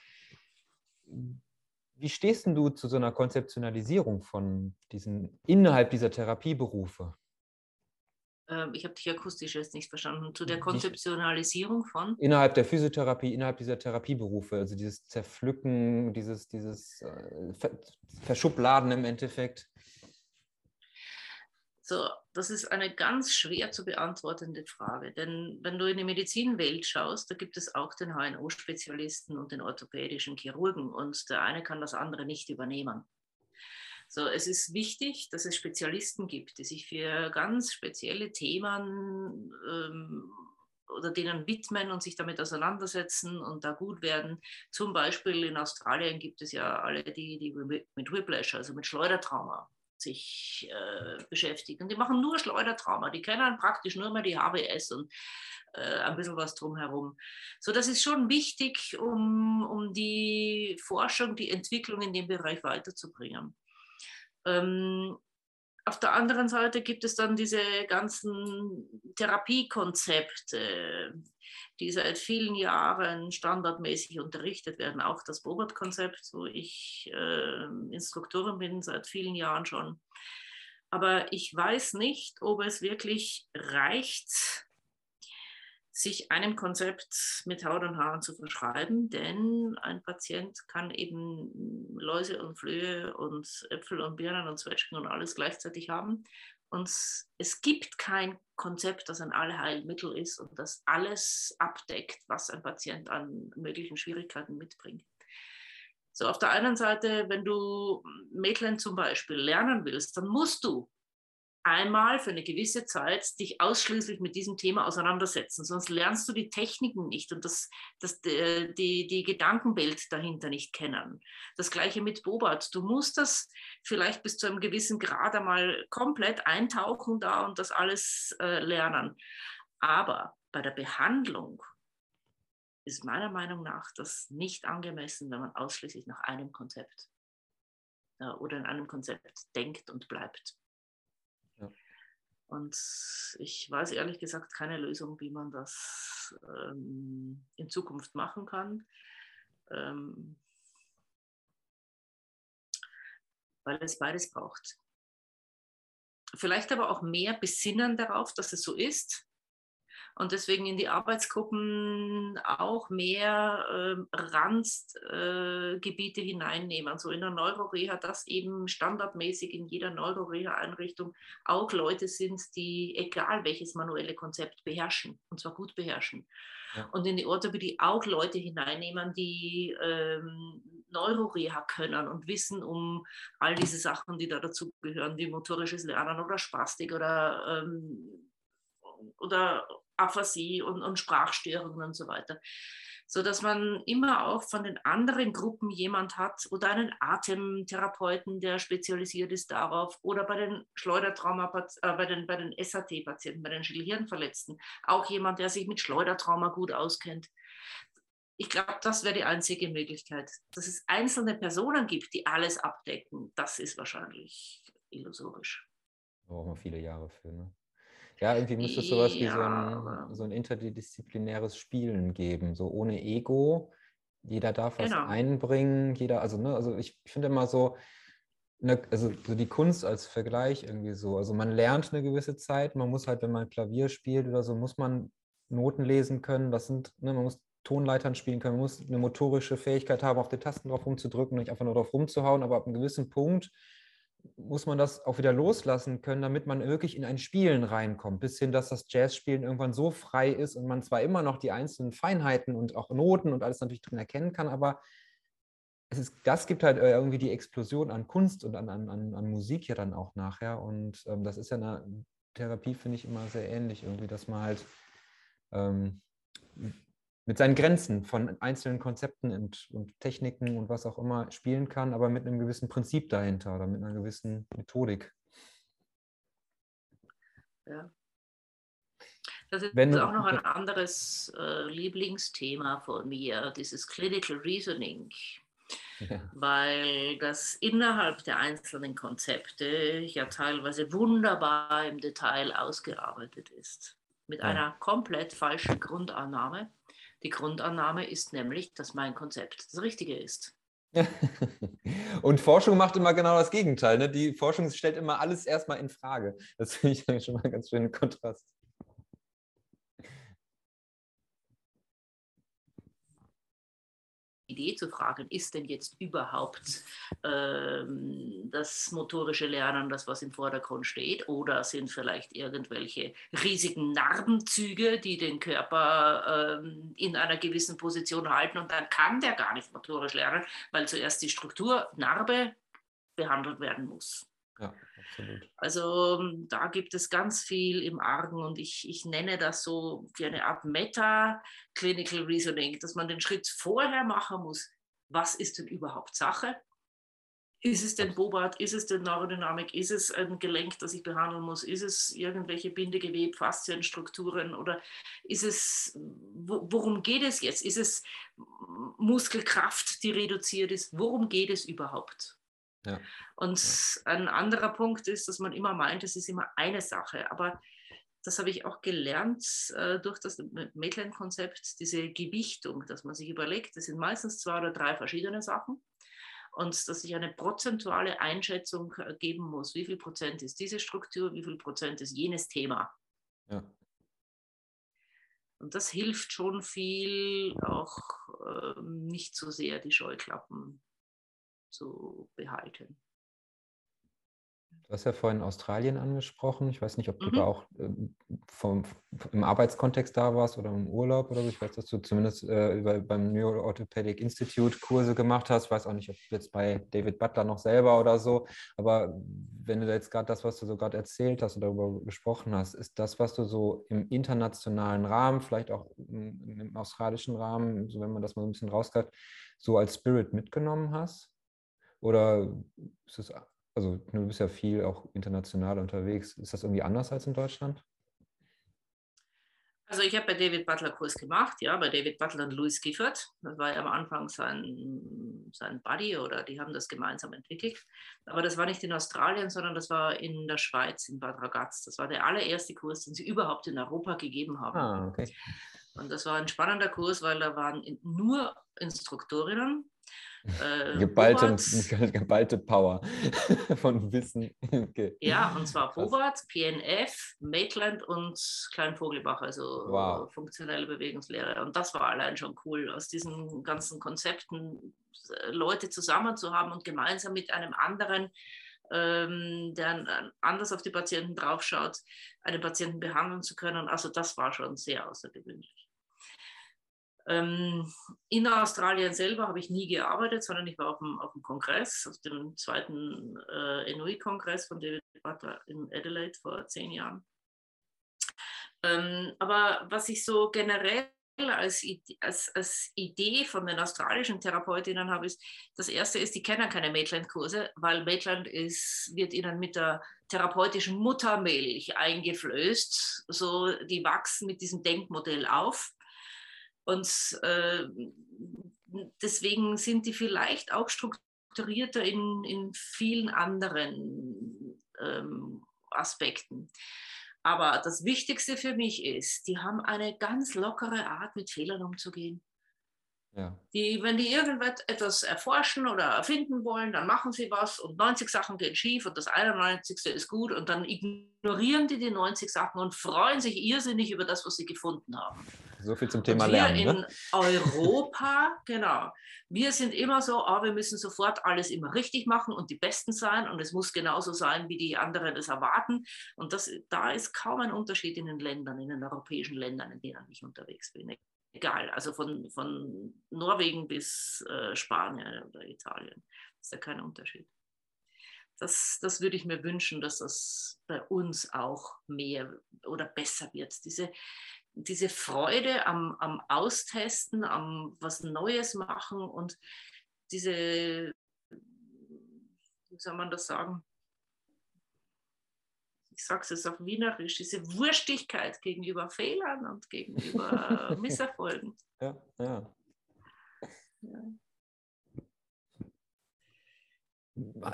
Wie stehst denn du zu so einer Konzeptionalisierung von diesen innerhalb dieser Therapieberufe? Ähm, ich habe dich akustisch jetzt nicht verstanden, zu der Konzeptionalisierung von? Innerhalb der Physiotherapie, innerhalb dieser Therapieberufe, also dieses Zerpflücken, dieses, dieses äh, Verschubladen im Endeffekt. So, das ist eine ganz schwer zu beantwortende Frage. Denn wenn du in die Medizinwelt schaust, da gibt es auch den HNO-Spezialisten und den orthopädischen Chirurgen und der eine kann das andere nicht übernehmen. So, es ist wichtig, dass es Spezialisten gibt, die sich für ganz spezielle Themen ähm, oder denen widmen und sich damit auseinandersetzen und da gut werden. Zum Beispiel in Australien gibt es ja alle, die, die mit Whiplash, also mit Schleudertrauma sich äh, beschäftigen. Die machen nur Schleudertrauma, die kennen praktisch nur mehr die HBS und äh, ein bisschen was drumherum. So, das ist schon wichtig, um, um die Forschung, die Entwicklung in dem Bereich weiterzubringen. Ähm, auf der anderen Seite gibt es dann diese ganzen Therapiekonzepte, die seit vielen Jahren standardmäßig unterrichtet werden. Auch das Bobert-Konzept, wo ich äh, Instruktorin bin seit vielen Jahren schon. Aber ich weiß nicht, ob es wirklich reicht, sich einem Konzept mit Haut und Haaren zu verschreiben, denn ein Patient kann eben Läuse und Flöhe und Äpfel und Birnen und Zwetschgen und alles gleichzeitig haben. Und es gibt kein Konzept, das ein Allheilmittel ist und das alles abdeckt, was ein Patient an möglichen Schwierigkeiten mitbringt. So, auf der einen Seite, wenn du Mädchen zum Beispiel lernen willst, dann musst du einmal für eine gewisse Zeit dich ausschließlich mit diesem Thema auseinandersetzen, sonst lernst du die Techniken nicht und das, das, die, die Gedankenwelt dahinter nicht kennen. Das gleiche mit Bobat. Du musst das vielleicht bis zu einem gewissen Grad einmal komplett eintauchen da und das alles äh, lernen. Aber bei der Behandlung ist meiner Meinung nach das nicht angemessen, wenn man ausschließlich nach einem Konzept äh, oder in einem Konzept denkt und bleibt. Und ich weiß ehrlich gesagt keine Lösung, wie man das ähm, in Zukunft machen kann, ähm, weil es beides braucht. Vielleicht aber auch mehr besinnen darauf, dass es so ist und deswegen in die Arbeitsgruppen auch mehr äh, Randgebiete äh, hineinnehmen. Also in der Neuroreha, dass eben standardmäßig in jeder Neuroreha-Einrichtung auch Leute sind, die egal welches manuelle Konzept beherrschen und zwar gut beherrschen. Ja. Und in die Orthopädie auch Leute hineinnehmen, die ähm, Neuroreha können und wissen um all diese Sachen, die da dazu gehören, wie motorisches Lernen oder Spastik oder, ähm, oder Aphasie und, und Sprachstörungen und so weiter. So dass man immer auch von den anderen Gruppen jemand hat oder einen Atemtherapeuten, der spezialisiert ist darauf, oder bei den Schleudertrauma, äh, bei den, bei den SAT-Patienten, bei den Schädelhirnverletzten, auch jemand, der sich mit Schleudertrauma gut auskennt. Ich glaube, das wäre die einzige Möglichkeit. Dass es einzelne Personen gibt, die alles abdecken, das ist wahrscheinlich illusorisch. Da brauchen wir viele Jahre für, ne? Ja, irgendwie müsste es sowas wie so ein, so ein interdisziplinäres Spielen geben, so ohne Ego. Jeder darf was genau. einbringen, jeder, also, ne, also ich finde immer so, ne, also so die Kunst als Vergleich irgendwie so. Also man lernt eine gewisse Zeit, man muss halt, wenn man Klavier spielt oder so, muss man Noten lesen können, das sind, ne, man muss Tonleitern spielen können, man muss eine motorische Fähigkeit haben, auf die Tasten drauf rumzudrücken, nicht einfach nur drauf rumzuhauen, aber ab einem gewissen Punkt muss man das auch wieder loslassen können, damit man wirklich in ein Spielen reinkommt, bis hin, dass das Jazzspielen irgendwann so frei ist und man zwar immer noch die einzelnen Feinheiten und auch Noten und alles natürlich drin erkennen kann, aber es ist, das gibt halt äh, irgendwie die Explosion an Kunst und an, an, an Musik ja dann auch nachher. Und ähm, das ist ja eine Therapie, finde ich, immer sehr ähnlich, irgendwie, dass man halt ähm, mit seinen Grenzen von einzelnen Konzepten und, und, Techniken und was auch immer spielen kann, aber mit einem gewissen Prinzip dahinter oder mit einer gewissen Methodik. Ja. Das ist Wenn, auch noch ein anderes äh, Lieblingsthema von mir, dieses Clinical Reasoning. Ja. Weil das innerhalb der einzelnen Konzepte ja teilweise wunderbar im Detail ausgearbeitet ist. Mit ja. einer komplett falschen Grundannahme die Grundannahme ist nämlich, dass mein Konzept das Richtige ist. Und Forschung macht immer genau das Gegenteil. Ne? Die Forschung stellt immer alles erstmal in Frage. Das finde ich schon mal einen ganz schönen Kontrast. Idee zu fragen, ist denn jetzt überhaupt ähm, das motorische Lernen das, was im Vordergrund steht, oder sind vielleicht irgendwelche riesigen Narbenzüge, die den Körper ähm, in einer gewissen Position halten und dann kann der gar nicht motorisch lernen, weil zuerst die Struktur Narbe behandelt werden muss. Ja, absolut. Also da gibt es ganz viel im Argen und ich, ich nenne das so wie eine Art Meta-Clinical Reasoning, dass man den Schritt vorher machen muss. Was ist denn überhaupt Sache? Ist es denn Bobat? Ist es denn Neurodynamik? Ist es ein Gelenk, das ich behandeln muss? Ist es irgendwelche Bindegewebe, Faszienstrukturen? Oder ist es, worum geht es jetzt? Ist es Muskelkraft, die reduziert ist? Worum geht es überhaupt? Ja. Und ein anderer Punkt ist, dass man immer meint, es ist immer eine Sache. Aber das habe ich auch gelernt äh, durch das Maitland-Konzept, diese Gewichtung, dass man sich überlegt, das sind meistens zwei oder drei verschiedene Sachen und dass ich eine prozentuale Einschätzung äh, geben muss. Wie viel Prozent ist diese Struktur, wie viel Prozent ist jenes Thema? Ja. Und das hilft schon viel, auch äh, nicht so sehr die Scheuklappen zu behalten. Du hast ja vorhin Australien angesprochen. Ich weiß nicht, ob du mhm. da auch ähm, vom, im Arbeitskontext da warst oder im Urlaub oder so. Ich weiß, dass du zumindest äh, über, beim Neuroorthopedic Institute Kurse gemacht hast. Ich weiß auch nicht, ob jetzt bei David Butler noch selber oder so. Aber wenn du jetzt gerade das, was du so gerade erzählt hast oder darüber gesprochen hast, ist das, was du so im internationalen Rahmen, vielleicht auch im, im australischen Rahmen, so wenn man das mal ein bisschen rausgreift, so als Spirit mitgenommen hast? Oder ist es, also du bist ja viel auch international unterwegs, ist das irgendwie anders als in Deutschland? Also ich habe bei David Butler Kurs gemacht, ja, bei David Butler und Louis Gifford. Das war ja am Anfang sein, sein Buddy oder die haben das gemeinsam entwickelt. Aber das war nicht in Australien, sondern das war in der Schweiz, in Bad Ragaz. Das war der allererste Kurs, den sie überhaupt in Europa gegeben haben. Ah, okay. Und das war ein spannender Kurs, weil da waren nur Instruktorinnen äh, geballte, geballte Power von Wissen. Okay. Ja, und zwar Bobart, PNF, Maitland und Kleinvogelbach, also wow. funktionelle Bewegungslehre. Und das war allein schon cool, aus diesen ganzen Konzepten äh, Leute zusammen zu haben und gemeinsam mit einem anderen ähm, der anders auf die Patienten draufschaut, einen Patienten behandeln zu können. Also das war schon sehr außergewöhnlich. Ähm, in Australien selber habe ich nie gearbeitet, sondern ich war auf dem, auf dem Kongress, auf dem zweiten äh, Enui-Kongress von David Butler in Adelaide vor zehn Jahren. Ähm, aber was ich so generell als, als, als Idee von den australischen Therapeutinnen habe, ist, das erste ist, die kennen keine Maitland-Kurse, weil Maitland ist, wird ihnen mit der therapeutischen Muttermilch eingeflößt. So, die wachsen mit diesem Denkmodell auf und äh, deswegen sind die vielleicht auch strukturierter in, in vielen anderen ähm, Aspekten. Aber das Wichtigste für mich ist, die haben eine ganz lockere Art, mit Fehlern umzugehen. Ja. Die, wenn die irgendetwas erforschen oder erfinden wollen, dann machen sie was und 90 Sachen gehen schief und das 91. ist gut und dann ignorieren die die 90 Sachen und freuen sich irrsinnig über das, was sie gefunden haben. So viel zum Thema und wir Lernen. In ne? Europa, genau. Wir sind immer so, oh, wir müssen sofort alles immer richtig machen und die Besten sein und es muss genauso sein, wie die anderen es erwarten. Und das, da ist kaum ein Unterschied in den Ländern, in den europäischen Ländern, in denen ich unterwegs bin egal, also von, von Norwegen bis äh, Spanien oder Italien. Ist ja kein Unterschied. Das, das würde ich mir wünschen, dass das bei uns auch mehr oder besser wird. Diese, diese Freude am, am Austesten, am was Neues machen und diese, wie soll man das sagen, ich sage es jetzt auf Wienerisch, diese Wurstigkeit gegenüber Fehlern und gegenüber Misserfolgen. Ja, ja. ja.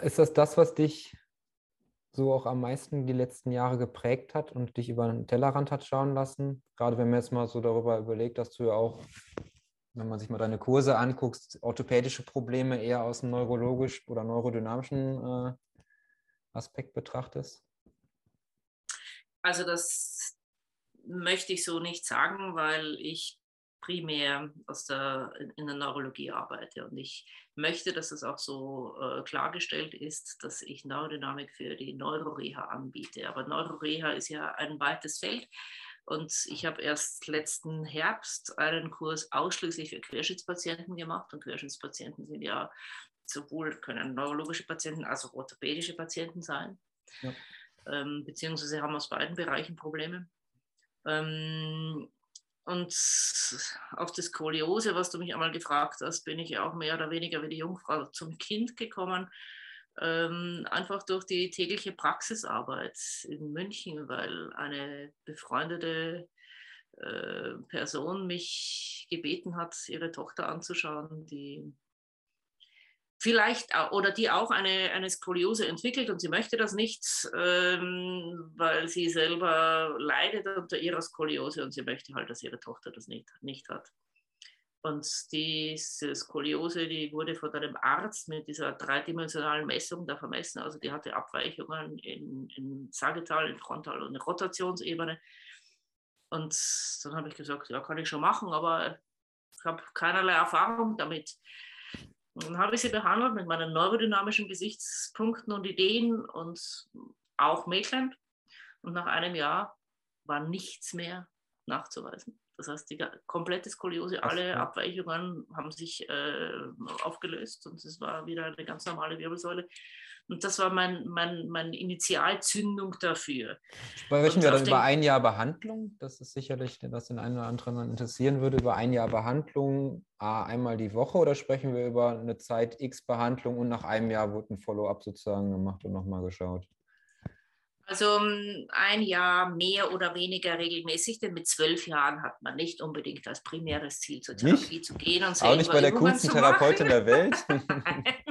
Ist das das, was dich so auch am meisten die letzten Jahre geprägt hat und dich über den Tellerrand hat schauen lassen? Gerade wenn man jetzt mal so darüber überlegt, dass du ja auch, wenn man sich mal deine Kurse anguckst, orthopädische Probleme eher aus einem neurologisch oder neurodynamischen äh, Aspekt betrachtest? Also das möchte ich so nicht sagen, weil ich primär aus der, in der Neurologie arbeite. Und ich möchte, dass es auch so äh, klargestellt ist, dass ich Neurodynamik für die Neuroreha anbiete. Aber Neuroreha ist ja ein weites Feld. Und ich habe erst letzten Herbst einen Kurs ausschließlich für Querschnittspatienten gemacht. Und Querschnittspatienten sind ja sowohl können neurologische Patienten als auch orthopädische Patienten sein. Ja. Ähm, beziehungsweise haben aus beiden Bereichen Probleme. Ähm, und auf das Skoliose, was du mich einmal gefragt hast, bin ich auch mehr oder weniger wie die Jungfrau zum Kind gekommen. Ähm, einfach durch die tägliche Praxisarbeit in München, weil eine befreundete äh, Person mich gebeten hat, ihre Tochter anzuschauen, die vielleicht oder die auch eine, eine Skoliose entwickelt und sie möchte das nicht, ähm, weil sie selber leidet unter ihrer Skoliose und sie möchte halt, dass ihre Tochter das nicht, nicht hat. Und diese Skoliose, die wurde von einem Arzt mit dieser dreidimensionalen Messung da vermessen. Also die hatte Abweichungen in, in Sagittal, in Frontal und in Rotationsebene. Und dann habe ich gesagt, ja, kann ich schon machen, aber ich habe keinerlei Erfahrung damit. Und dann habe ich sie behandelt mit meinen neurodynamischen Gesichtspunkten und Ideen und auch Mädchen. Und nach einem Jahr war nichts mehr nachzuweisen. Das heißt, die komplette Skoliose, alle Abweichungen haben sich äh, aufgelöst und es war wieder eine ganz normale Wirbelsäule. Und das war mein, mein, meine Initialzündung dafür. Sprechen wir dann über ein Jahr Behandlung? Das ist sicherlich, was den einen oder anderen interessieren würde, über ein Jahr Behandlung einmal die Woche oder sprechen wir über eine Zeit X Behandlung und nach einem Jahr wurde ein Follow-up sozusagen gemacht und nochmal geschaut? Also ähm, ein Jahr mehr oder weniger regelmäßig, denn mit zwölf Jahren hat man nicht unbedingt als primäres Ziel zur Therapie nicht? zu gehen und Auch nicht bei der coolsten Therapeutin der Welt.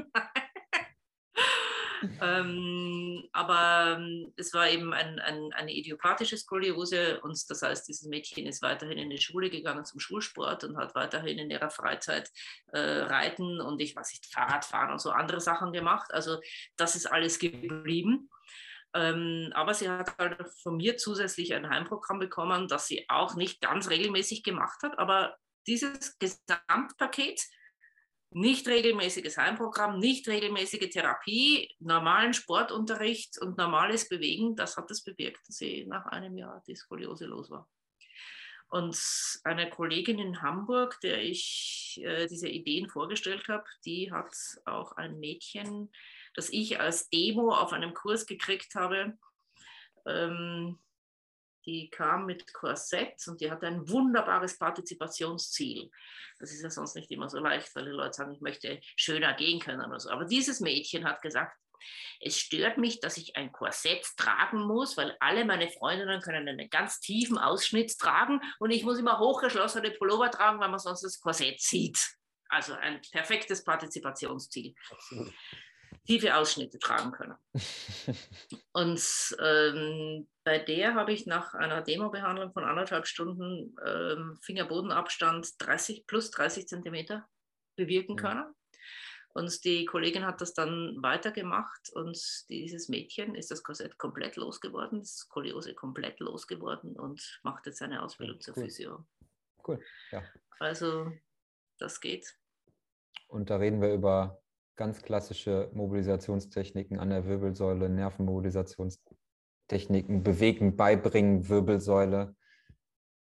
ähm, aber ähm, es war eben ein, ein, eine idiopathische Skoliose und das heißt, dieses Mädchen ist weiterhin in die Schule gegangen zum Schulsport und hat weiterhin in ihrer Freizeit äh, Reiten und ich weiß nicht, Fahrradfahren und so andere Sachen gemacht. Also das ist alles geblieben. Ähm, aber sie hat halt von mir zusätzlich ein Heimprogramm bekommen, das sie auch nicht ganz regelmäßig gemacht hat. Aber dieses Gesamtpaket nicht regelmäßiges Heimprogramm, nicht regelmäßige Therapie, normalen Sportunterricht und normales Bewegen, das hat es bewirkt, dass sie nach einem Jahr die Skoliose los war. Und eine Kollegin in Hamburg, der ich äh, diese Ideen vorgestellt habe, die hat auch ein Mädchen, das ich als Demo auf einem Kurs gekriegt habe, ähm, die kam mit Korsett und die hatte ein wunderbares Partizipationsziel. Das ist ja sonst nicht immer so leicht, weil die Leute sagen, ich möchte schöner gehen können oder so. Aber dieses Mädchen hat gesagt, es stört mich, dass ich ein Korsett tragen muss, weil alle meine Freundinnen können einen ganz tiefen Ausschnitt tragen und ich muss immer hochgeschlossene Pullover tragen, weil man sonst das Korsett sieht. Also ein perfektes Partizipationsziel. Absolut tiefe Ausschnitte tragen können. und ähm, bei der habe ich nach einer Demobehandlung von anderthalb Stunden ähm, Fingerbodenabstand 30 plus 30 Zentimeter bewirken ja. können. Und die Kollegin hat das dann weitergemacht und dieses Mädchen ist das Korsett komplett losgeworden, das Skoliose komplett losgeworden und macht jetzt eine Ausbildung cool. zur Physio. Cool, ja. Also das geht. Und da reden wir über ganz klassische Mobilisationstechniken an der Wirbelsäule, Nervenmobilisationstechniken, bewegen, beibringen, Wirbelsäule.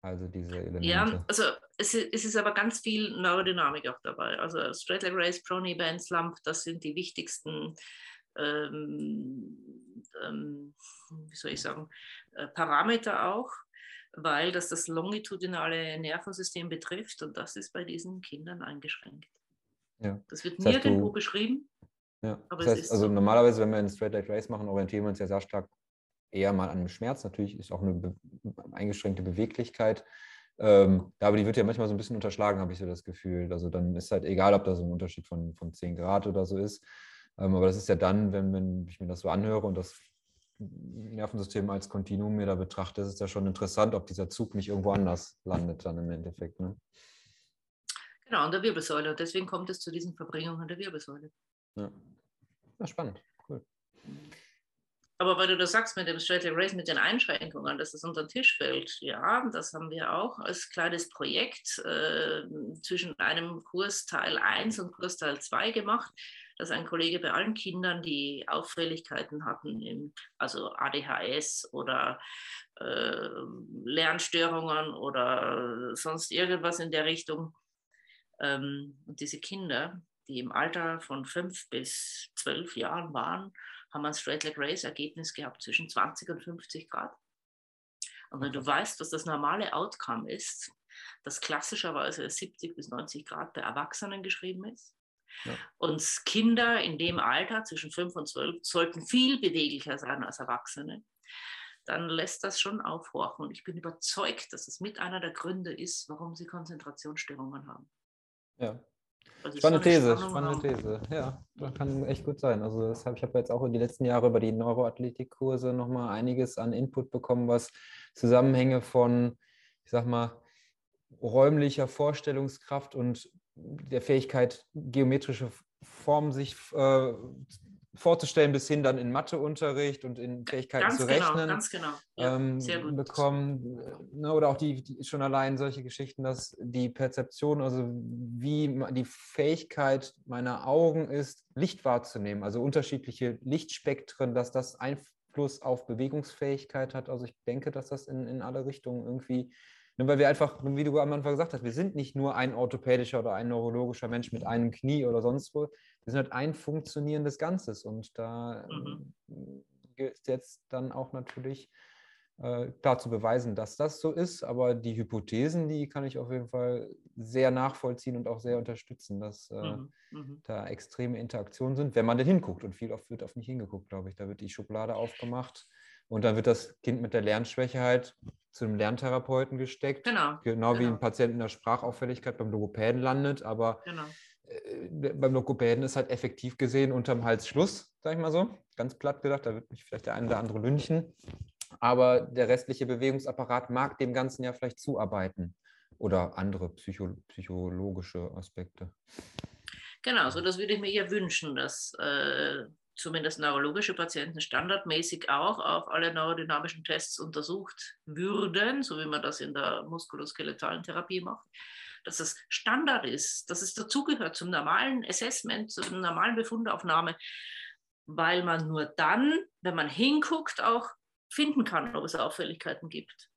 Also diese Elemente. Ja, also es, es ist aber ganz viel Neurodynamik auch dabei. Also Straight Leg Race, Prony Band, Slump, das sind die wichtigsten, ähm, ähm, wie soll ich sagen, äh, Parameter auch, weil das das longitudinale Nervensystem betrifft und das ist bei diesen Kindern eingeschränkt. Ja. Das wird das heißt, nirgendwo du, beschrieben. Ja. das heißt, also so. normalerweise, wenn wir einen Straight Leg Race machen, orientieren wir uns ja sehr stark eher mal an dem Schmerz. Natürlich ist auch eine be eingeschränkte Beweglichkeit. Ähm, aber die wird ja manchmal so ein bisschen unterschlagen, habe ich so das Gefühl. Also dann ist halt egal, ob da so ein Unterschied von, von 10 Grad oder so ist. Ähm, aber das ist ja dann, wenn, wenn ich mir das so anhöre und das Nervensystem als Kontinuum mir da betrachte, ist es ja schon interessant, ob dieser Zug nicht irgendwo anders landet dann im Endeffekt. Ne? Genau, an der Wirbelsäule. Und deswegen kommt es zu diesen Verbringungen der Wirbelsäule. Ja, ja spannend, cool. Aber weil du das sagst mit dem Straight Leg Race, mit den Einschränkungen, dass es unter den Tisch fällt, ja, das haben wir auch als kleines Projekt äh, zwischen einem Kurs Teil 1 und Kurs Teil 2 gemacht, dass ein Kollege bei allen Kindern, die Auffälligkeiten hatten, im, also ADHS oder äh, Lernstörungen oder sonst irgendwas in der Richtung, ähm, und diese Kinder, die im Alter von fünf bis zwölf Jahren waren, haben ein Straight Leg Race Ergebnis gehabt zwischen 20 und 50 Grad. Und wenn du weißt, was das normale Outcome ist, das klassischerweise 70 bis 90 Grad bei Erwachsenen geschrieben ist. Ja. Und Kinder in dem Alter zwischen 5 und 12 sollten viel beweglicher sein als Erwachsene. Dann lässt das schon aufhorchen. Und ich bin überzeugt, dass es mit einer der Gründe ist, warum sie Konzentrationsstörungen haben. Ja, also spannende These, spannende These. Ja, das kann echt gut sein. Also das hab, ich habe jetzt auch in die letzten Jahre über die Neuroathletikkurse nochmal einiges an Input bekommen, was Zusammenhänge von, ich sag mal, räumlicher Vorstellungskraft und der Fähigkeit, geometrische Formen sich äh, vorzustellen, bis hin dann in Matheunterricht und in Fähigkeiten ganz zu genau, rechnen ganz genau. Ja, ähm, bekommen. Ne, oder auch die, die, schon allein solche Geschichten, dass die Perzeption, also wie die Fähigkeit meiner Augen ist, Licht wahrzunehmen, also unterschiedliche Lichtspektren, dass das Einfluss auf Bewegungsfähigkeit hat. Also ich denke, dass das in, in alle Richtungen irgendwie Ne, weil wir einfach, wie du am Anfang gesagt hast, wir sind nicht nur ein orthopädischer oder ein neurologischer Mensch mit einem Knie oder sonst wo. Wir sind halt ein funktionierendes Ganzes. Und da mhm. Ähm, gilt es jetzt dann auch natürlich äh, klar zu beweisen, dass das so ist. Aber die Hypothesen, die kann ich auf jeden Fall sehr nachvollziehen und auch sehr unterstützen, dass äh, mhm. Mhm. da extreme Interaktionen sind, wenn man denn hinguckt. Und viel oft wird auf mich hingeguckt, glaube ich. Da wird die Schublade aufgemacht und dann wird das Kind mit der Lernschwäche halt zu einem Lerntherapeuten gesteckt. Genau. Genau wie genau. ein Patient in der Sprachauffälligkeit beim Logopäden landet. Aber genau. Äh, beim Logopäden ist halt effektiv gesehen unterm Hals Schluss, sag ich mal so. Ganz platt gedacht, da wird mich vielleicht der eine oder andere lünchen. Aber der restliche Bewegungsapparat mag dem Ganzen ja vielleicht zuarbeiten. Oder andere psycho psychologische Aspekte. Genau, so das würde ich mir ja wünschen, dass äh, zumindest neurologische Patienten standardmäßig auch auf alle neurodynamischen Tests untersucht würden, so wie man das in der muskuloskeletalen Therapie macht, dass es Standard ist, dass es dazugehört zum normalen Assessment, zur normalen Befundaufnahme, weil man nur dann, wenn man hinguckt, auch finden kann, ob es Auffälligkeiten gibt.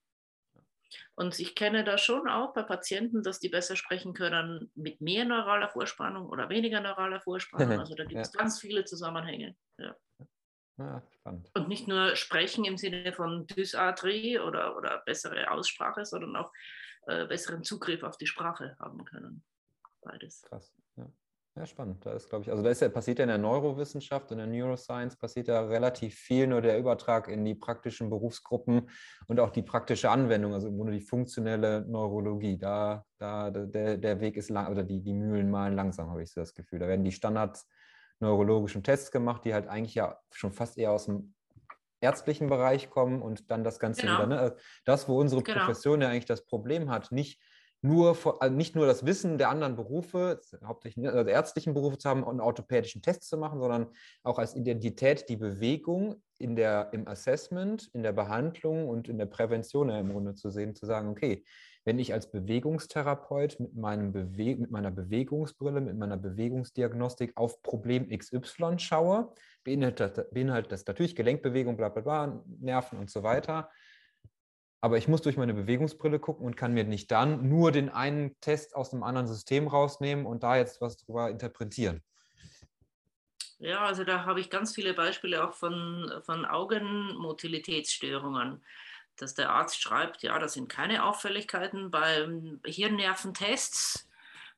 Und ich kenne das schon auch bei Patienten, dass die besser sprechen können mit mehr neuraler Vorspannung oder weniger neuraler Vorspannung. Also da gibt es ja. ganz viele Zusammenhänge. Ja. Ja, und nicht nur sprechen im Sinne von Dysarthrie oder, oder bessere Aussprache, sondern auch äh, besseren Zugriff auf die Sprache haben können. Beides. Krass. Ja, spannend. Da ist, glaube ich, also da ist ja, passiert ja in der Neurowissenschaft und in der Neuroscience passiert ja relativ viel, nur der Übertrag in die praktischen Berufsgruppen und auch die praktische Anwendung, also Grunde die funktionelle Neurologie. Da, da der, der Weg ist lang, oder die, die Mühlen malen langsam, habe ich so das Gefühl. Da werden die Standards neurologischen Tests gemacht, die halt eigentlich ja schon fast eher aus dem ärztlichen Bereich kommen und dann das Ganze genau. wieder. Ne? Das, wo unsere genau. Profession ja eigentlich das Problem hat, nicht nur also nicht nur das Wissen der anderen Berufe, hauptsächlich also ärztlichen Berufe zu haben und orthopädischen Tests zu machen, sondern auch als Identität die Bewegung in der, im Assessment, in der Behandlung und in der Prävention im Grunde zu sehen, zu sagen, okay, wenn ich als Bewegungstherapeut mit, meinem Bewe mit meiner Bewegungsbrille, mit meiner Bewegungsdiagnostik auf Problem XY schaue, beinhaltet das, beinhaltet das natürlich Gelenkbewegung, bla bla bla, Nerven und so weiter aber ich muss durch meine Bewegungsbrille gucken und kann mir nicht dann nur den einen Test aus einem anderen System rausnehmen und da jetzt was drüber interpretieren. Ja, also da habe ich ganz viele Beispiele auch von, von Augenmotilitätsstörungen, dass der Arzt schreibt, ja, das sind keine Auffälligkeiten beim Hirnnerventests.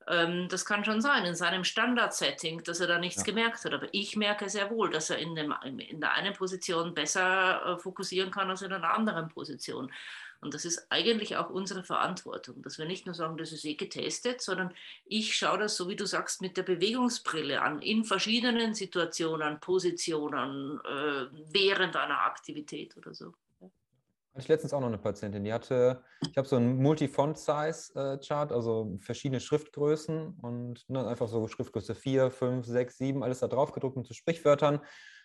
Ähm, das kann schon sein in seinem Standard-Setting, dass er da nichts ja. gemerkt hat. Aber ich merke sehr wohl, dass er in, dem, in der einen Position besser äh, fokussieren kann als in einer anderen Position. Und das ist eigentlich auch unsere Verantwortung, dass wir nicht nur sagen, das ist eh getestet, sondern ich schaue das, so wie du sagst, mit der Bewegungsbrille an, in verschiedenen Situationen, Positionen, äh, während einer Aktivität oder so. Hatte ich letztens auch noch eine Patientin, die hatte, ich habe so einen Multi-Font-Size-Chart, also verschiedene Schriftgrößen und ne, einfach so Schriftgröße 4, 5, 6, 7, alles da drauf gedruckt mit so Sprichwörtern.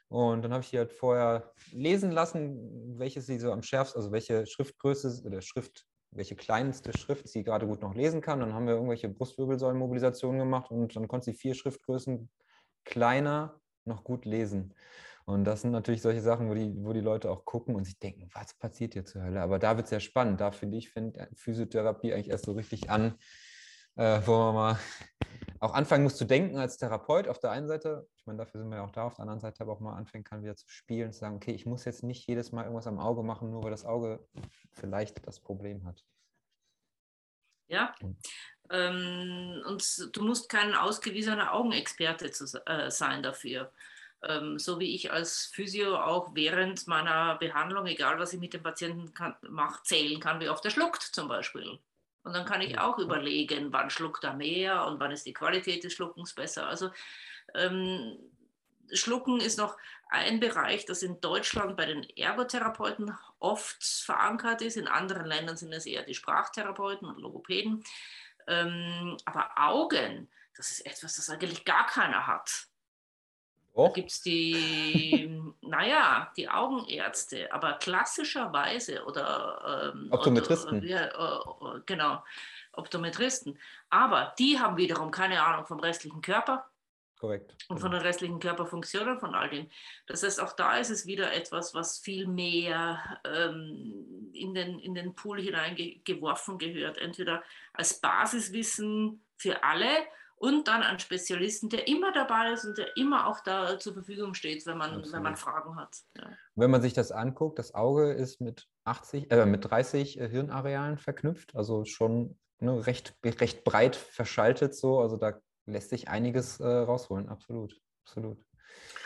Und dann habe ich die halt vorher lesen lassen, welche sie so am schärfsten, also welche Schriftgröße oder Schrift, welche kleinste Schrift sie gerade gut noch lesen kann. Dann haben wir irgendwelche Brustwirbelsäulenmobilisationen gemacht und dann konnte sie vier Schriftgrößen kleiner noch gut lesen. Und das sind natürlich solche Sachen, wo die, wo die Leute auch gucken und sich denken, was passiert hier zur Hölle? Aber da wird es ja spannend. Da finde ich, finde Physiotherapie eigentlich erst so richtig an, äh, wo man mal auch anfangen muss zu denken als Therapeut auf der einen Seite. Ich meine, dafür sind wir ja auch da. Auf der anderen Seite aber auch mal anfangen kann, wieder zu spielen, zu sagen, okay, ich muss jetzt nicht jedes Mal irgendwas am Auge machen, nur weil das Auge vielleicht das Problem hat. Ja, ähm, und du musst kein ausgewiesener Augenexperte zu, äh, sein dafür so wie ich als Physio auch während meiner Behandlung, egal was ich mit dem Patienten mache, zählen kann, wie oft er schluckt zum Beispiel. Und dann kann ich auch überlegen, wann schluckt er mehr und wann ist die Qualität des Schluckens besser. Also ähm, Schlucken ist noch ein Bereich, das in Deutschland bei den Ergotherapeuten oft verankert ist. In anderen Ländern sind es eher die Sprachtherapeuten und Logopäden. Ähm, aber Augen, das ist etwas, das eigentlich gar keiner hat. Da gibt es die, naja, die Augenärzte, aber klassischerweise oder ähm, Optometristen. Oder, äh, äh, genau, Optometristen. Aber die haben wiederum keine Ahnung vom restlichen Körper. Korrekt. Und von den restlichen Körperfunktionen von all dem. Das heißt, auch da ist es wieder etwas, was viel mehr ähm, in, den, in den Pool hineingeworfen gehört. Entweder als Basiswissen für alle und dann einen Spezialisten, der immer dabei ist und der immer auch da zur Verfügung steht, wenn man, wenn man Fragen hat. Ja. Wenn man sich das anguckt, das Auge ist mit 80, äh, mit 30 äh, Hirnarealen verknüpft, also schon ne, recht, recht breit verschaltet so. Also da lässt sich einiges äh, rausholen, absolut. Absolut.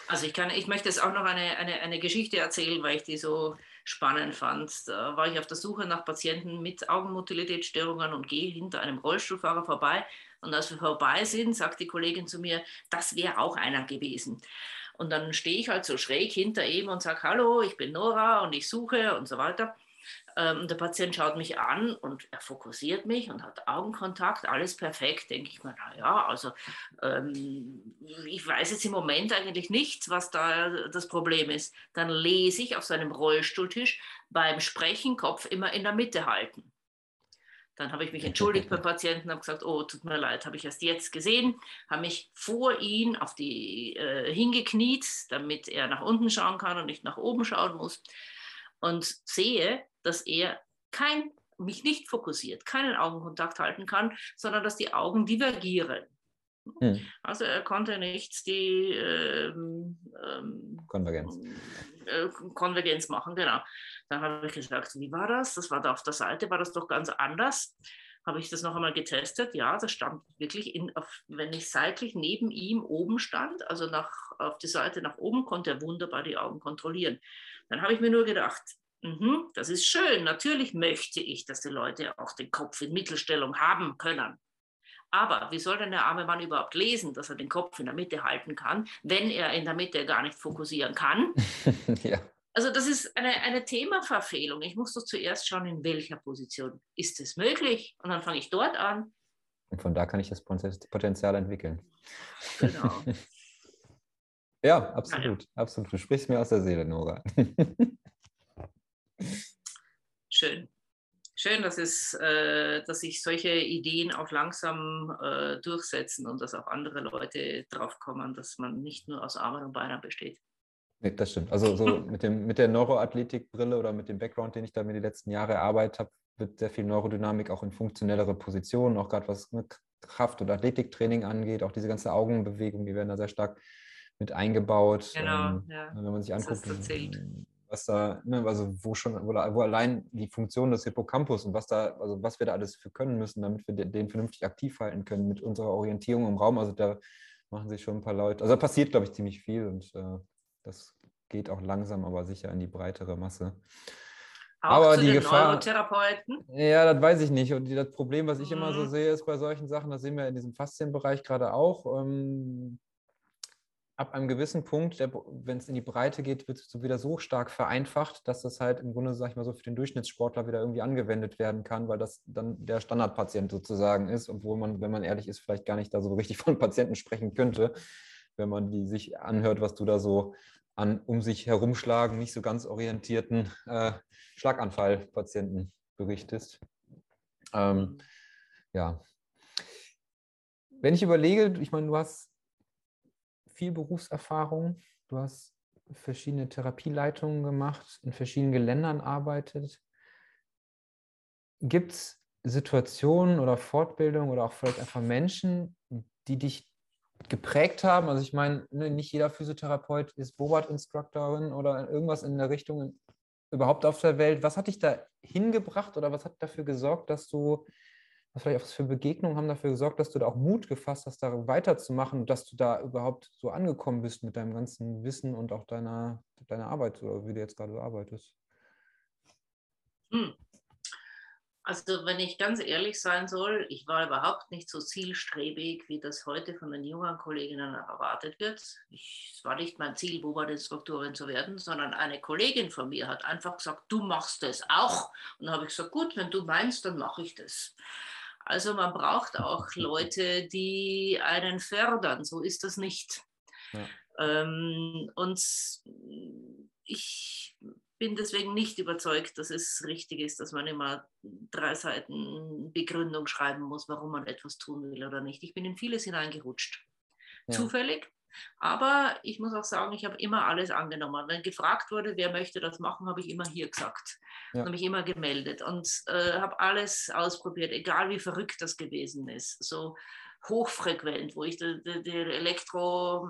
Also ich kann, ich möchte jetzt auch noch eine, eine, eine Geschichte erzählen, weil ich die so spannend fand. Da war ich auf der Suche nach Patienten mit Augenmotilitätsstörungen und gehe hinter einem Rollstuhlfahrer vorbei. Und als wir vorbei sind, sagt die Kollegin zu mir, das wäre auch einer gewesen. Und dann stehe ich halt so schräg hinter ihm und sage, hallo, ich bin Nora und ich suche und so weiter. Ähm, der Patient schaut mich an und er fokussiert mich und hat Augenkontakt, alles perfekt. Denke ich mir, naja, also ähm, ich weiß jetzt im Moment eigentlich nichts, was da das Problem ist. Dann lese ich auf seinem Rollstuhltisch beim Sprechen Kopf immer in der Mitte halten. Dann habe ich mich entschuldigt beim Patienten, habe gesagt, oh, tut mir leid, habe ich erst jetzt gesehen, habe mich vor ihn auf die äh, hingekniet, damit er nach unten schauen kann und nicht nach oben schauen muss und sehe, dass er kein, mich nicht fokussiert, keinen Augenkontakt halten kann, sondern dass die Augen divergieren. Hm. Also er konnte nicht die ähm, ähm, Konvergenz. Äh, Konvergenz machen, genau. Dann habe ich gesagt, wie war das? Das war da auf der Seite, war das doch ganz anders. Habe ich das noch einmal getestet? Ja, das stand wirklich, in, auf, wenn ich seitlich neben ihm oben stand, also nach, auf die Seite nach oben, konnte er wunderbar die Augen kontrollieren. Dann habe ich mir nur gedacht, mh, das ist schön, natürlich möchte ich, dass die Leute auch den Kopf in Mittelstellung haben können. Aber wie soll denn der arme Mann überhaupt lesen, dass er den Kopf in der Mitte halten kann, wenn er in der Mitte gar nicht fokussieren kann? ja. Also das ist eine, eine Themaverfehlung. Ich muss doch zuerst schauen, in welcher Position ist es möglich. Und dann fange ich dort an. Und von da kann ich das Potenzial entwickeln. Genau. ja, absolut. Ja, ja. Absolut. Du sprichst mir aus der Seele, Nora. Schön schön, dass, es, äh, dass sich solche Ideen auch langsam äh, durchsetzen und dass auch andere Leute drauf kommen, dass man nicht nur aus Armen und Beinen besteht. Nee, das stimmt. Also so mit, dem, mit der Neuroathletikbrille oder mit dem Background, den ich da mir die letzten Jahre erarbeitet habe, wird sehr viel Neurodynamik auch in funktionellere Positionen, auch gerade was mit Kraft- oder Athletiktraining angeht, auch diese ganze Augenbewegung, die werden da sehr stark mit eingebaut. Genau, ähm, ja. Wenn man sich anguckt, was da, ne, also wo schon, wo, wo, allein die Funktion des Hippocampus und was da, also was wir da alles für können müssen, damit wir den vernünftig aktiv halten können mit unserer Orientierung im Raum. Also da machen sich schon ein paar Leute, also da passiert, glaube ich, ziemlich viel und äh, das geht auch langsam, aber sicher in die breitere Masse. Auch aber die Gefahr. Neurotherapeuten? Ja, das weiß ich nicht. Und das Problem, was ich mhm. immer so mhm. sehe, ist bei solchen Sachen, das sehen wir in diesem Faszienbereich gerade auch. Ähm, ab einem gewissen Punkt, wenn es in die Breite geht, wird es wieder so stark vereinfacht, dass das halt im Grunde, sag ich mal so, für den Durchschnittssportler wieder irgendwie angewendet werden kann, weil das dann der Standardpatient sozusagen ist, obwohl man, wenn man ehrlich ist, vielleicht gar nicht da so richtig von Patienten sprechen könnte, wenn man die sich anhört, was du da so an um sich herumschlagen, nicht so ganz orientierten äh, Schlaganfallpatienten berichtest. Ähm, ja. Wenn ich überlege, ich meine, du hast viel Berufserfahrung, du hast verschiedene Therapieleitungen gemacht, in verschiedenen Ländern arbeitet. Gibt es Situationen oder Fortbildungen oder auch vielleicht einfach Menschen, die dich geprägt haben? Also ich meine, ne, nicht jeder Physiotherapeut ist Bobat-Instructorin oder irgendwas in der Richtung überhaupt auf der Welt. Was hat dich da hingebracht oder was hat dafür gesorgt, dass du, was vielleicht auch für Begegnungen haben dafür gesorgt, dass du da auch Mut gefasst hast, da weiterzumachen und dass du da überhaupt so angekommen bist mit deinem ganzen Wissen und auch deiner, deiner Arbeit oder wie du jetzt gerade arbeitest? Hm. Also wenn ich ganz ehrlich sein soll, ich war überhaupt nicht so zielstrebig, wie das heute von den jungen Kolleginnen erwartet wird. Ich, es war nicht mein Ziel, Bobat-Instruktorin zu werden, sondern eine Kollegin von mir hat einfach gesagt, du machst das auch. Und dann habe ich gesagt, gut, wenn du meinst, dann mache ich das. Also man braucht auch Leute, die einen fördern. So ist das nicht. Ja. Ähm, und ich bin deswegen nicht überzeugt, dass es richtig ist, dass man immer drei Seiten Begründung schreiben muss, warum man etwas tun will oder nicht. Ich bin in vieles hineingerutscht. Ja. Zufällig. Aber ich muss auch sagen, ich habe immer alles angenommen. Wenn gefragt wurde, wer möchte das machen, habe ich immer hier gesagt. Ja. Habe mich immer gemeldet und äh, habe alles ausprobiert, egal wie verrückt das gewesen ist. So hochfrequent, wo ich die, die, die Elektro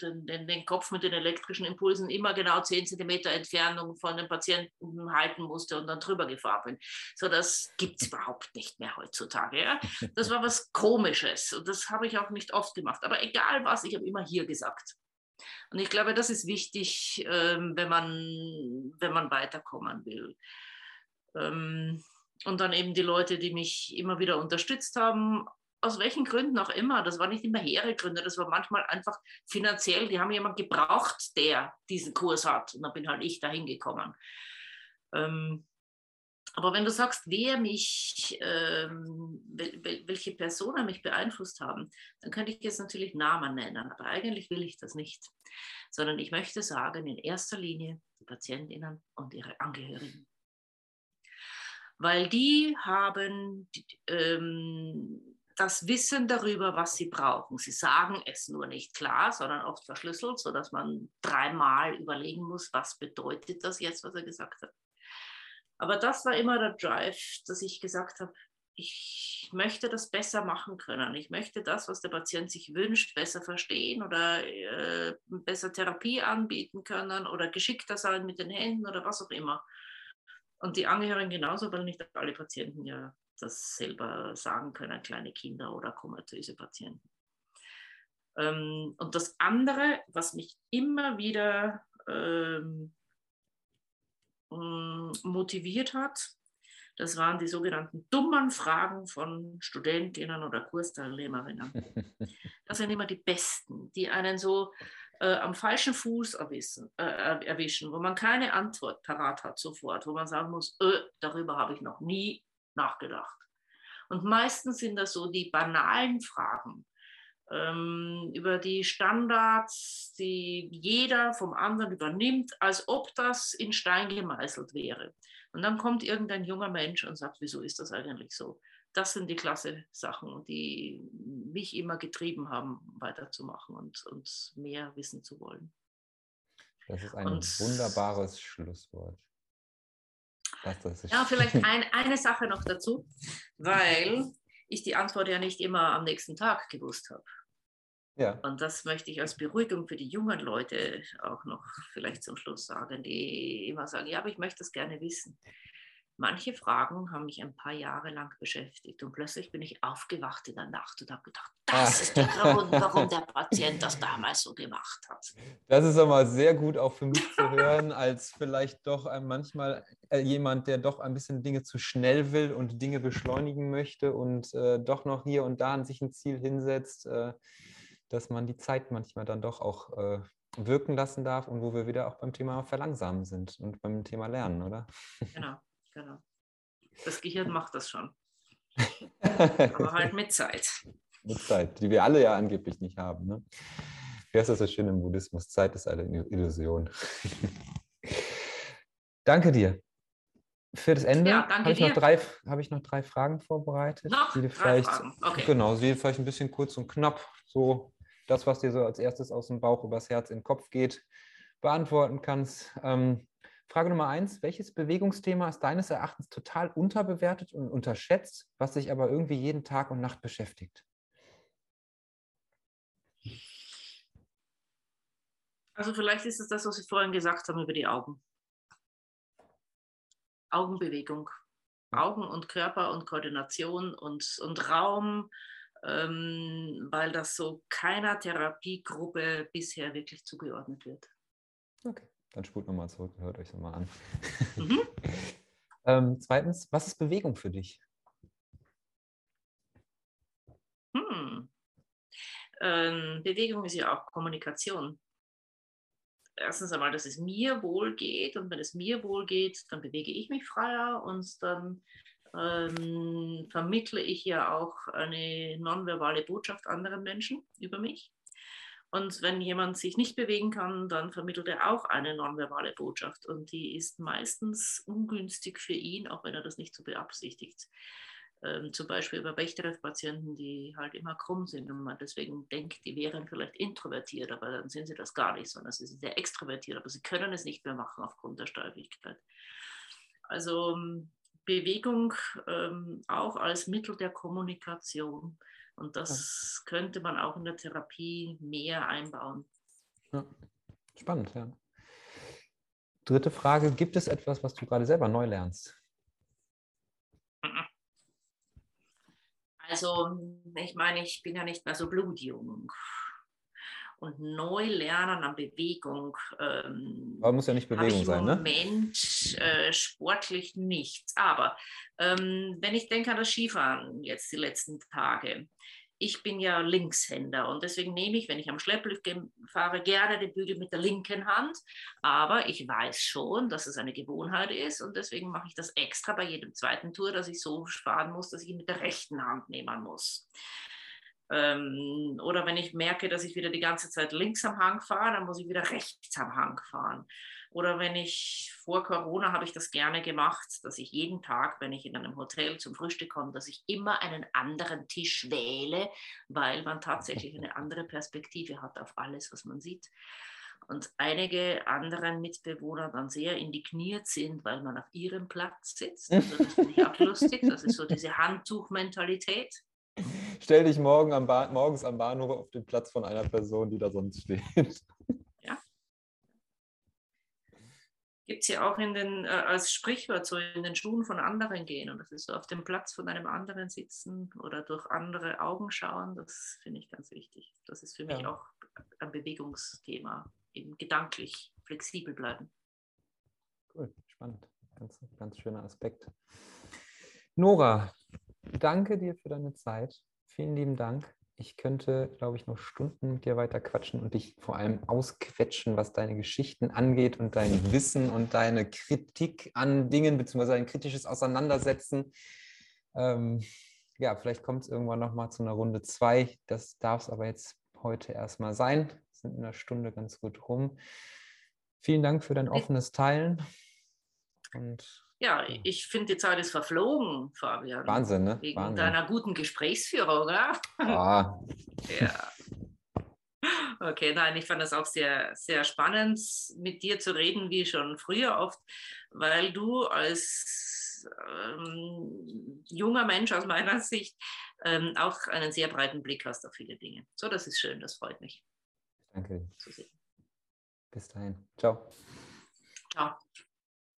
den, den, den, Kopf mit den elektrischen Impulsen immer genau 10 Zentimeter Entfernung von dem Patienten halten musste und dann drüber gefahren bin. So, das gibt es überhaupt nicht mehr heutzutage. Ja? Das war was Komisches und das habe ich auch nicht oft gemacht. Aber egal was, ich habe immer hier gesagt. Und ich glaube, das ist wichtig, ähm, wenn, man, wenn man weiterkommen will. Ähm, und dann eben die Leute, die mich immer wieder unterstützt haben, aus welchen Gründen auch immer, das war nicht immer hehre Gründe, das war manchmal einfach finanziell, die haben jemanden gebraucht, der diesen Kurs hat. Und dann bin halt ich dahin gekommen. Ähm, aber wenn du sagst, wer mich, ähm, welche Personen mich beeinflusst haben, dann könnte ich jetzt natürlich Namen nennen, aber eigentlich will ich das nicht, sondern ich möchte sagen, in erster Linie die Patientinnen und ihre Angehörigen. Weil die haben ähm, das Wissen darüber, was sie brauchen. Sie sagen es nur nicht klar, sondern oft verschlüsselt, sodass man dreimal überlegen muss, was bedeutet das jetzt, was er gesagt hat. Aber das war immer der Drive, dass ich gesagt habe, ich möchte das besser machen können. Ich möchte das, was der Patient sich wünscht, besser verstehen oder äh, besser Therapie anbieten können oder geschickter sein mit den Händen oder was auch immer. Und die Angehörigen genauso, weil nicht alle Patienten ja das selber sagen können, kleine Kinder oder komatöse Patienten. Ähm, und das andere, was mich immer wieder ähm, mm, motiviert hat, das waren die sogenannten dummen Fragen von Studentinnen oder Kursteilnehmerinnen. Das sind immer die besten, die einen so äh, am falschen Fuß erwischen, äh, erwischen, wo man keine Antwort parat hat sofort, wo man sagen muss, äh, darüber habe ich noch nie nachgedacht. Und meistens sind das so die banalen Fragen ähm, über die Standards, die jeder vom anderen übernimmt, als ob das in Stein gemeißelt wäre. Und dann kommt irgendein junger Mensch und sagt, wieso ist das eigentlich so? Das sind die klasse Sachen, die mich immer getrieben haben, weiterzumachen und, und mehr wissen zu wollen. Das ist ein und, wunderbares Schlusswort ja, vielleicht ein, eine Sache noch dazu, weil ich die Antwort ja nicht immer am nächsten Tag gewusst habe. Ja. Und das möchte ich als Beruhigung für die jungen Leute auch noch vielleicht zum Schluss sagen, die immer sagen, ja, aber ich möchte das gerne wissen. Manche Fragen haben mich ein paar Jahre lang beschäftigt und plötzlich bin ich aufgewacht in der Nacht und habe gedacht, das ist der Grund, warum der Patient das damals so gemacht hat. Das ist aber sehr gut auch für mich zu hören, als vielleicht doch manchmal äh, jemand, der doch ein bisschen Dinge zu schnell will und Dinge beschleunigen möchte und äh, doch noch hier und da an sich ein Ziel hinsetzt, äh, dass man die Zeit manchmal dann doch auch äh, wirken lassen darf und wo wir wieder auch beim Thema Verlangsamen sind und beim Thema Lernen, oder? Genau. Genau. Das Gehirn macht das schon. Aber halt mit Zeit. Mit Zeit, die wir alle ja angeblich nicht haben. Ne? Wie heißt das so schön im Buddhismus? Zeit ist eine Illusion. danke dir. Für das Ende Ja, danke habe ich, noch drei- habe ich noch drei Fragen vorbereitet. Noch die vielleicht, Fragen, okay. Genau, sie vielleicht ein bisschen kurz und knapp, so das, was dir so als erstes aus dem Bauch übers Herz in den Kopf geht, beantworten kannst. Ähm, Frage Nummer eins: Welches Bewegungsthema ist deines Erachtens total unterbewertet und unterschätzt, was dich aber irgendwie jeden Tag und Nacht beschäftigt? Also vielleicht ist es das, was wir vorhin gesagt haben über die Augen. Augenbewegung. Augen und Körper und Koordination und, und Raum, ähm, weil das so keiner Therapiegruppe bisher wirklich zugeordnet wird. Okay, dann spult nochmal zurück und hört euch das mal an. Mhm. ähm, zweitens, was ist Bewegung für dich? Hm. Ähm, Bewegung ist ja auch Kommunikation. Erstens einmal, dass es mir wohl geht und wenn es mir wohl geht, dann bewege ich mich freier und dann ähm, vermittle ich ja auch eine nonverbale Botschaft anderen Menschen über mich. Und wenn jemand sich nicht bewegen kann, dann vermittelt er auch eine nonverbale Botschaft. Und die ist meistens ungünstig für ihn, auch wenn er das nicht so beabsichtigt. Ähm, zum Beispiel bei Bechterew-Patienten, die halt immer krumm sind und man deswegen denkt, die wären vielleicht introvertiert, aber dann sind sie das gar nicht, sondern sie sind sehr extrovertiert, aber sie können es nicht mehr machen aufgrund der Steifigkeit. Also ähm, Bewegung ähm, auch als Mittel der Kommunikation und das könnte man auch in der Therapie mehr einbauen. Ja. Spannend, ja. Dritte Frage: Gibt es etwas, was du gerade selber neu lernst? Also, ich meine, ich bin ja nicht mehr so blutjung. Und neu lernen an Bewegung. Ähm, Aber muss ja nicht Bewegung sein, ne? Moment äh, sportlich nichts. Aber ähm, wenn ich denke an das Skifahren jetzt die letzten Tage, ich bin ja Linkshänder und deswegen nehme ich, wenn ich am Schlepplift fahre, gerne den Bügel mit der linken Hand. Aber ich weiß schon, dass es eine Gewohnheit ist und deswegen mache ich das extra bei jedem zweiten Tour, dass ich so fahren muss, dass ich ihn mit der rechten Hand nehmen muss. Ähm, oder wenn ich merke, dass ich wieder die ganze Zeit links am Hang fahre, dann muss ich wieder rechts am Hang fahren. Oder wenn ich vor Corona habe ich das gerne gemacht, dass ich jeden Tag, wenn ich in einem Hotel zum Frühstück komme, dass ich immer einen anderen Tisch wähle, weil man tatsächlich eine andere Perspektive hat auf alles, was man sieht. Und einige anderen Mitbewohner dann sehr indigniert sind, weil man auf ihrem Platz sitzt. Also das finde ich auch lustig. Das ist so diese Handtuchmentalität. Stell dich morgen am morgens am Bahnhof auf den Platz von einer Person, die da sonst steht. gibt es ja auch in den, äh, als Sprichwort so in den Schuhen von anderen gehen und das ist so auf dem Platz von einem anderen sitzen oder durch andere Augen schauen, das finde ich ganz wichtig. Das ist für mich Ja. auch ein Bewegungsthema, eben gedanklich flexibel bleiben. Cool, spannend. Ganz, ganz schöner Aspekt. Nora, danke dir für deine Zeit. Vielen lieben Dank. Ich könnte, glaube ich, noch Stunden mit dir weiter quatschen und dich vor allem ausquetschen, was deine Geschichten angeht und dein Wissen und deine Kritik an Dingen, beziehungsweise ein kritisches Auseinandersetzen. Ähm, ja, vielleicht kommt es irgendwann nochmal zu einer Runde zwei. Das darf es aber jetzt heute erstmal sein. Wir sind in einer Stunde ganz gut rum. Vielen Dank für dein offenes Teilen. Und Ja, ich finde, die Zeit ist verflogen, Fabian. Wahnsinn, ne? Wegen Wahnsinn. deiner guten Gesprächsführung, oder? Ah, Ja. Okay, nein, ich fand das auch sehr, sehr spannend, mit dir zu reden, wie schon früher oft, weil du als ähm, junger Mensch aus meiner Sicht ähm, auch einen sehr breiten Blick hast auf viele Dinge. So, das ist schön, das freut mich danke. Bis dahin. Ciao. Ciao.